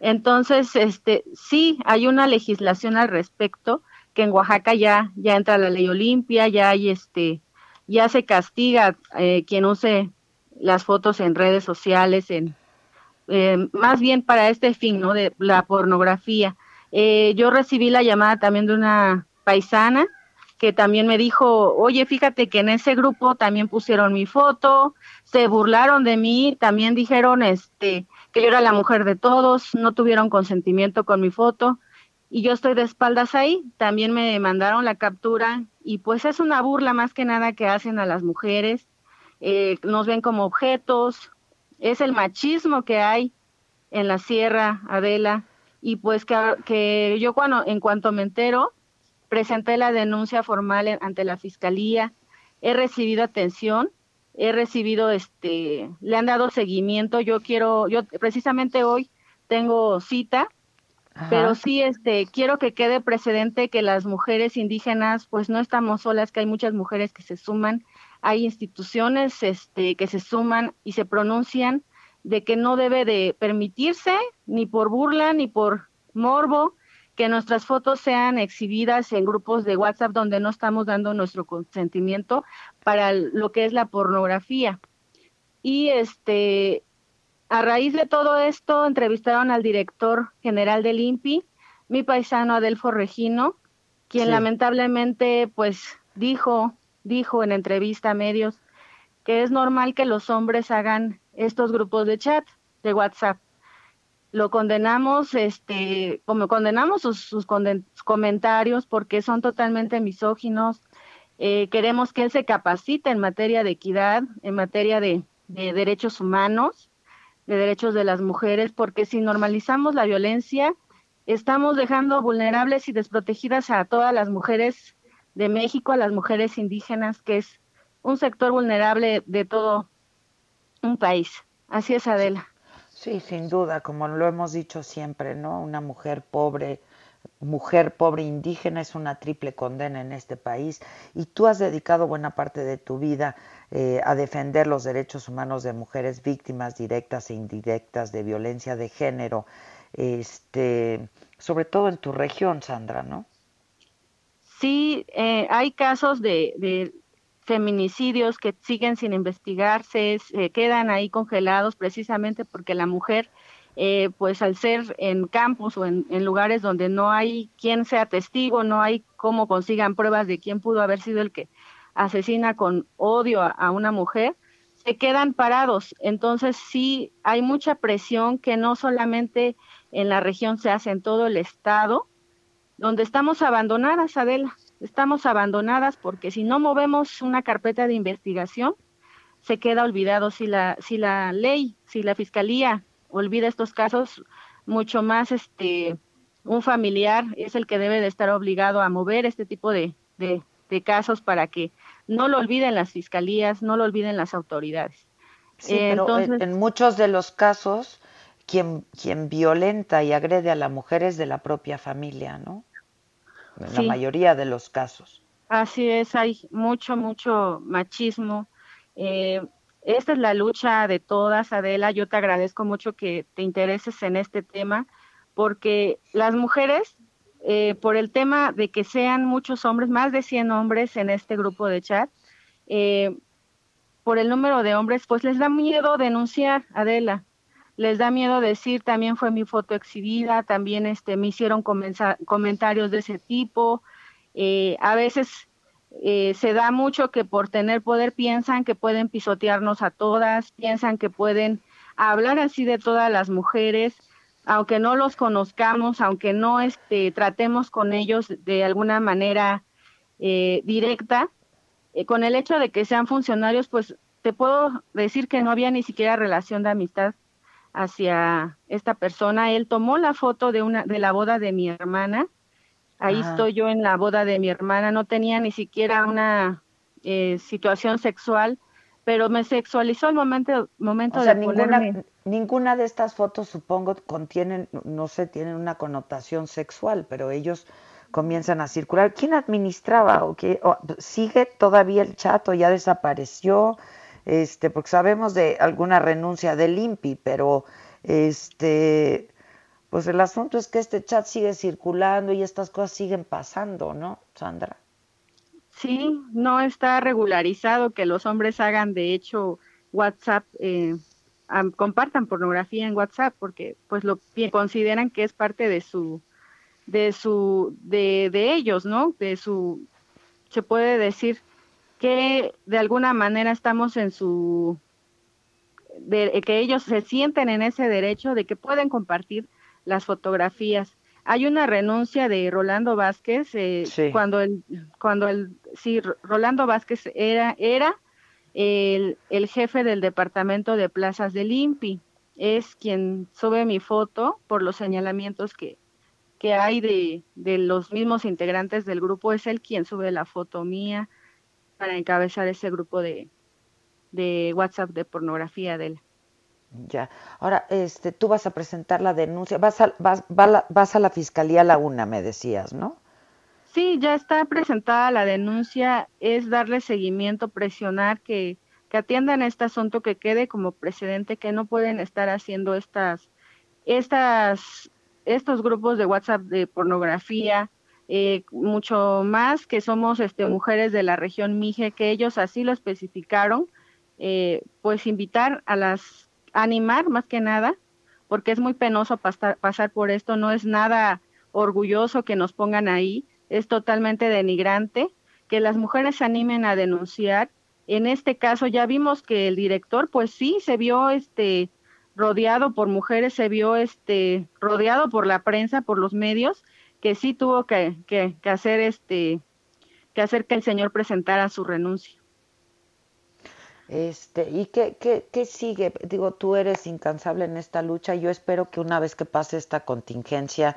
Speaker 23: Entonces, este, sí, hay una legislación al respecto que en Oaxaca ya ya entra la ley Olimpia, ya hay este ya se castiga eh, quien use las fotos en redes sociales, en eh, más bien para este fin, ¿no? De la pornografía. Eh, yo recibí la llamada también de una paisana que también me dijo, oye, fíjate que en ese grupo también pusieron mi foto, se burlaron de mí, también dijeron este que yo era la mujer de todos, no tuvieron consentimiento con mi foto y yo estoy de espaldas ahí, también me mandaron la captura y pues es una burla más que nada que hacen a las mujeres, eh, nos ven como objetos, es el machismo que hay en la sierra, Adela, y pues que, que yo cuando, en cuanto me entero, presenté la denuncia formal ante la fiscalía, he recibido atención, he recibido este, le han dado seguimiento, yo quiero, yo precisamente hoy tengo cita, pero sí este quiero que quede precedente que las mujeres indígenas pues no estamos solas, que hay muchas mujeres que se suman, hay instituciones este que se suman y se pronuncian de que no debe de permitirse ni por burla ni por morbo que nuestras fotos sean exhibidas en grupos de WhatsApp donde no estamos dando nuestro consentimiento para lo que es la pornografía. Y este a raíz de todo esto, entrevistaron al director general del INPI, mi paisano Adelfo Regino, quien lamentablemente pues dijo, dijo en entrevista a medios que es normal que los hombres hagan estos grupos de chat de WhatsApp. Lo condenamos, este, como condenamos sus, comentarios porque son totalmente misóginos. Eh, queremos que él se capacite en materia de equidad, en materia de derechos humanos de derechos de las mujeres, porque si normalizamos la violencia, estamos dejando vulnerables y desprotegidas a todas las mujeres de México, a las mujeres indígenas, que es un sector vulnerable de todo un país. Así es, Adela.
Speaker 1: Sí, sin duda, como lo hemos dicho siempre, ¿no? Una mujer pobre, mujer pobre indígena es una triple condena en este país y tú has dedicado buena parte de tu vida eh, a defender los derechos humanos de mujeres víctimas directas e indirectas de violencia de género, este, sobre todo en tu región, Sandra, ¿no?
Speaker 23: Sí, eh, hay casos de, feminicidios que siguen sin investigarse, se quedan ahí congelados precisamente porque la mujer eh, pues al ser en campus o en, lugares donde no hay quien sea testigo, no hay cómo consigan pruebas de quién pudo haber sido el que asesina con odio a, una mujer, se quedan parados. Entonces sí hay mucha presión que no solamente en la región se hace en todo el estado, donde estamos abandonadas, Adela, estamos abandonadas porque si no movemos una carpeta de investigación, se queda olvidado si la, si la ley, si la fiscalía olvida estos casos, mucho más este un familiar es el que debe de estar obligado a mover este tipo de, de, casos para que no lo olviden las fiscalías, no lo olviden las autoridades.
Speaker 1: Sí, pero en muchos de los casos quien, quien violenta y agrede a la mujer es de la propia familia, ¿no? En la mayoría de los casos.
Speaker 23: Así es, hay mucho, mucho machismo. Eh, esta es la lucha de todas, Adela. Yo te agradezco mucho que te intereses en este tema, porque las mujeres, eh, por el tema de que sean muchos hombres, más de 100 hombres en este grupo de chat, eh, por el número de hombres, pues les da miedo denunciar, Adela. Les da miedo decir, también fue mi foto exhibida, también este, me hicieron comentarios de ese tipo. Eh, a veces eh, se da mucho que por tener poder piensan que pueden pisotearnos a todas, piensan que pueden hablar así de todas las mujeres, aunque no los conozcamos, aunque no este, tratemos con ellos de alguna manera eh, directa, con el hecho de que sean funcionarios, pues te puedo decir que no había ni siquiera relación de amistad hacia esta persona. Él tomó la foto de una de la boda de mi hermana Ahí estoy yo en la boda de mi hermana, no tenía ni siquiera una eh, situación sexual, pero me sexualizó el momento, momento de
Speaker 1: ninguna, ninguna de estas fotos supongo contienen, no sé, tienen una connotación sexual, pero ellos comienzan a circular. ¿Quién administraba o qué? sigue todavía el chat o ya desapareció? Este, porque sabemos de alguna renuncia del INPI, pero este pues el asunto es que este chat sigue circulando y estas cosas siguen pasando, ¿no, Sandra?
Speaker 23: Sí, no está regularizado que los hombres hagan, de hecho, WhatsApp, eh, compartan pornografía en WhatsApp, porque pues lo consideran que es parte de su, de su, de, de ellos, ¿no? De su, se puede decir que de alguna manera estamos en su, de, que ellos se sienten en ese derecho de que pueden compartir las fotografías. Hay una renuncia de Rolando Vázquez eh, cuando el cuando el sí Rolando Vázquez era era el, el, jefe del departamento de plazas del INPI. Es quien sube mi foto por los señalamientos que, que hay de, de los mismos integrantes del grupo. Es él quien sube la foto mía para encabezar ese grupo de, de WhatsApp de pornografía de él.
Speaker 1: Ya. Ahora, este, tú vas a presentar la denuncia, vas a, vas, vas a la Fiscalía Laguna, me decías, ¿no?
Speaker 23: Sí, ya está presentada la denuncia, es darle seguimiento, presionar que, que atiendan este asunto, que quede como precedente, que no pueden estar haciendo estas, estas, estos grupos de WhatsApp de pornografía, eh, mucho más que somos este, mujeres de la región Mije, que ellos así lo especificaron, eh, pues invitar a las, animar más que nada, porque es muy penoso pasar, pasar por esto, no es nada orgulloso que nos pongan ahí, es totalmente denigrante, que las mujeres se animen a denunciar. En este caso ya vimos que el director, pues sí, se vio este rodeado por mujeres, se vio este rodeado por la prensa, por los medios, que sí tuvo que, que, hacer este que hacer que el señor presentara su renuncia.
Speaker 1: Este, ¿y qué, qué, qué, sigue? Digo, tú eres incansable en esta lucha. Yo espero que una vez que pase esta contingencia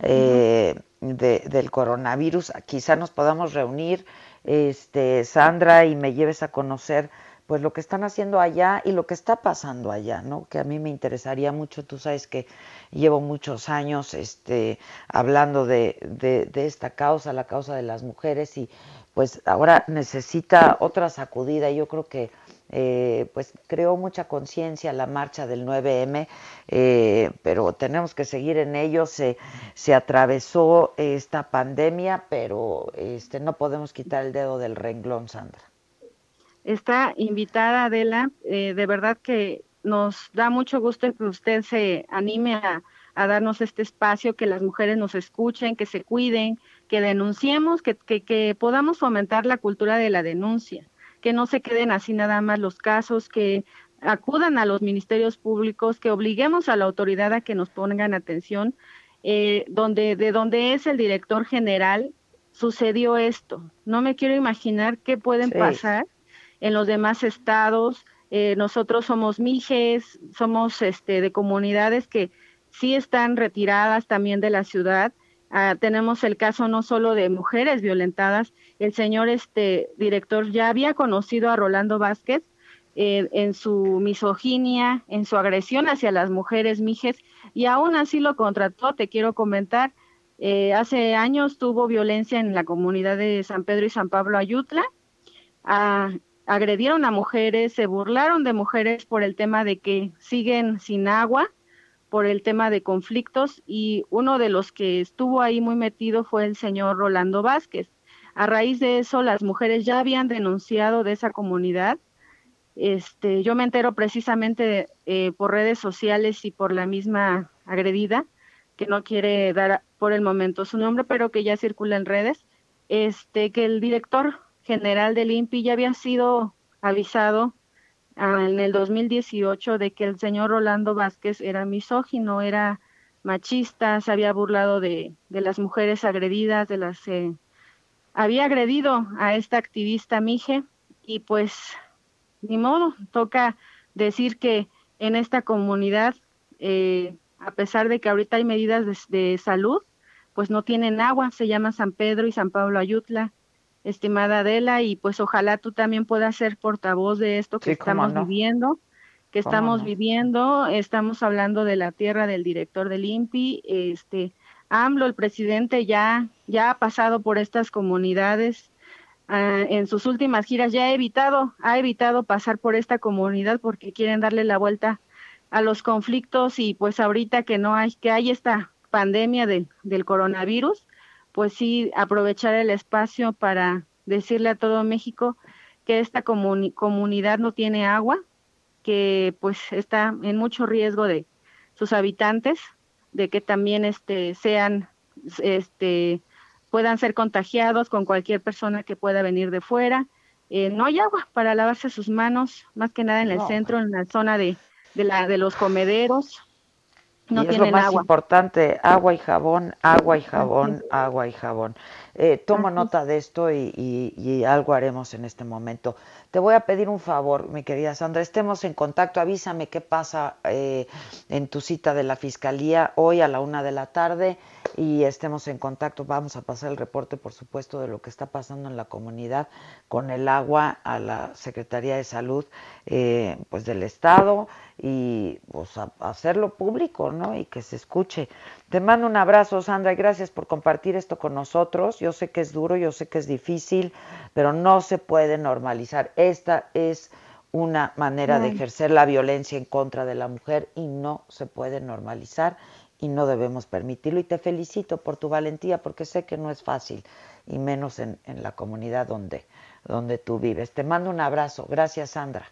Speaker 1: eh, de, del coronavirus, quizá nos podamos reunir, este, Sandra, y me lleves a conocer pues lo que están haciendo allá y lo que está pasando allá, ¿no? Que a mí me interesaría mucho, tú sabes que llevo muchos años este, hablando de, de, esta causa, la causa de las mujeres, y pues ahora necesita otra sacudida. Yo creo que eh, pues creó mucha conciencia la marcha del 9M, eh, pero tenemos que seguir en ello. Se, se atravesó esta pandemia, pero este, no podemos quitar el dedo del renglón, Sandra.
Speaker 23: Está invitada Adela, eh, de verdad que nos da mucho gusto que usted se anime a, darnos este espacio, que las mujeres nos escuchen, que se cuiden, que denunciemos, que, que, podamos fomentar la cultura de la denuncia, que no se queden así nada más los casos, que acudan a los ministerios públicos, que obliguemos a la autoridad a que nos pongan atención, eh, donde, de donde es el director general, sucedió esto. No me quiero imaginar qué pueden pasar en los demás estados. Eh, nosotros somos mijes, somos este, de comunidades que sí están retiradas también de la ciudad. Ah, tenemos el caso no solo de mujeres violentadas, el señor este director ya había conocido a Rolando Vázquez eh, en su misoginia, en su agresión hacia las mujeres mijes, y aún así lo contrató, te quiero comentar. Eh, hace años tuvo violencia en la comunidad de San Pedro y San Pablo Ayutla. Ah, agredieron a mujeres, se burlaron de mujeres por el tema de que siguen sin agua, por el tema de conflictos y uno de los que estuvo ahí muy metido fue el señor Rolando Vázquez. A raíz de eso, las mujeres ya habían denunciado de esa comunidad. Este, yo me entero precisamente eh, por redes sociales y por la misma agredida, que no quiere dar por el momento su nombre, pero que ya circula en redes, este, que el director general del INPI ya había sido avisado ah, en el 2018 de que el señor Rolando Vázquez era misógino, era machista, se había burlado de, las mujeres agredidas, de las eh, había agredido a esta activista Mije y pues ni modo, toca decir que en esta comunidad, eh, a pesar de que ahorita hay medidas de, de, salud, pues no tienen agua, se llama San Pedro y San Pablo Ayutla, estimada Adela, y pues ojalá tú también puedas ser portavoz de esto que estamos viviendo, que estamos viviendo, estamos hablando de la tierra del director del INPI, este AMLO, el presidente ya, ya ha pasado por estas comunidades, ah, en sus últimas giras ya ha evitado, ha evitado pasar por esta comunidad porque quieren darle la vuelta a los conflictos y pues ahorita que no hay, que hay esta pandemia del coronavirus, pues sí aprovechar el espacio para decirle a todo México que esta comunidad no tiene agua, que pues está en mucho riesgo de sus habitantes, de que también este sean este puedan ser contagiados con cualquier persona que pueda venir de fuera. Eh, no hay agua para lavarse sus manos, más que nada en el centro, en la zona de, de, la, de los comederos.
Speaker 1: No y es lo más importante, agua y jabón, agua y jabón, agua y jabón. Eh, toma nota de esto y, algo haremos en este momento. Te voy a pedir un favor, mi querida Sandra, estemos en contacto, avísame qué pasa eh, en tu cita de la Fiscalía hoy a la una de la tarde y estemos en contacto. Vamos a pasar el reporte, por supuesto, de lo que está pasando en la comunidad con el agua a la Secretaría de Salud eh, pues del Estado y pues hacerlo público, ¿no? Y que se escuche. Te mando un abrazo, Sandra, y gracias por compartir esto con nosotros. Yo sé que es duro, yo sé que es difícil, pero no se puede normalizar. Esta es una manera de ejercer la violencia en contra de la mujer y no se puede normalizar y no debemos permitirlo. Y te felicito por tu valentía porque sé que no es fácil y menos en, en la comunidad donde, donde tú vives. Te mando un abrazo. Gracias, Sandra.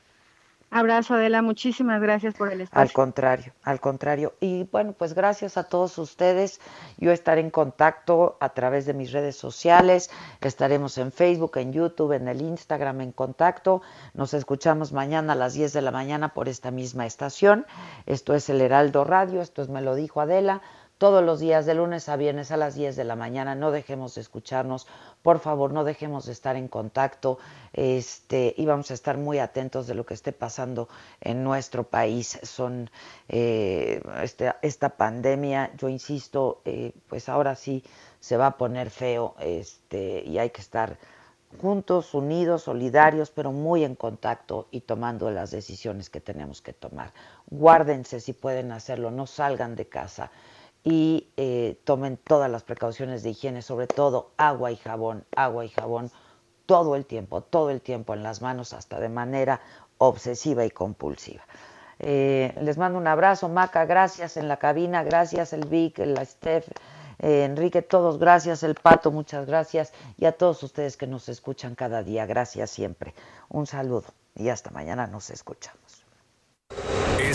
Speaker 23: Abrazo, Adela. Muchísimas gracias por el espacio.
Speaker 1: Al contrario, al contrario. Y bueno, pues gracias a todos ustedes. Yo estaré en contacto a través de mis redes sociales. Estaremos en Facebook, en YouTube, en el Instagram en contacto. Nos escuchamos mañana a las 10 de la mañana por esta misma estación. Esto es el Heraldo Radio. Esto es Me lo dijo Adela todos los días de lunes a viernes a las 10 de la mañana. No dejemos de escucharnos, por favor, no dejemos de estar en contacto este, y vamos a estar muy atentos de lo que esté pasando en nuestro país. Son eh, este, esta pandemia, yo insisto, eh, pues ahora sí se va a poner feo este, y hay que estar juntos, unidos, solidarios, pero muy en contacto y tomando las decisiones que tenemos que tomar. Guárdense si pueden hacerlo, no salgan de casa y eh, tomen todas las precauciones de higiene, sobre todo agua y jabón, agua y jabón todo el tiempo, todo el tiempo en las manos, hasta de manera obsesiva y compulsiva. Eh, les mando un abrazo, Maca, gracias en la cabina, gracias el Vic, la Steph, eh, Enrique, todos gracias, el Pato, muchas gracias, y a todos ustedes que nos escuchan cada día, gracias siempre. Un saludo y hasta mañana nos escuchamos.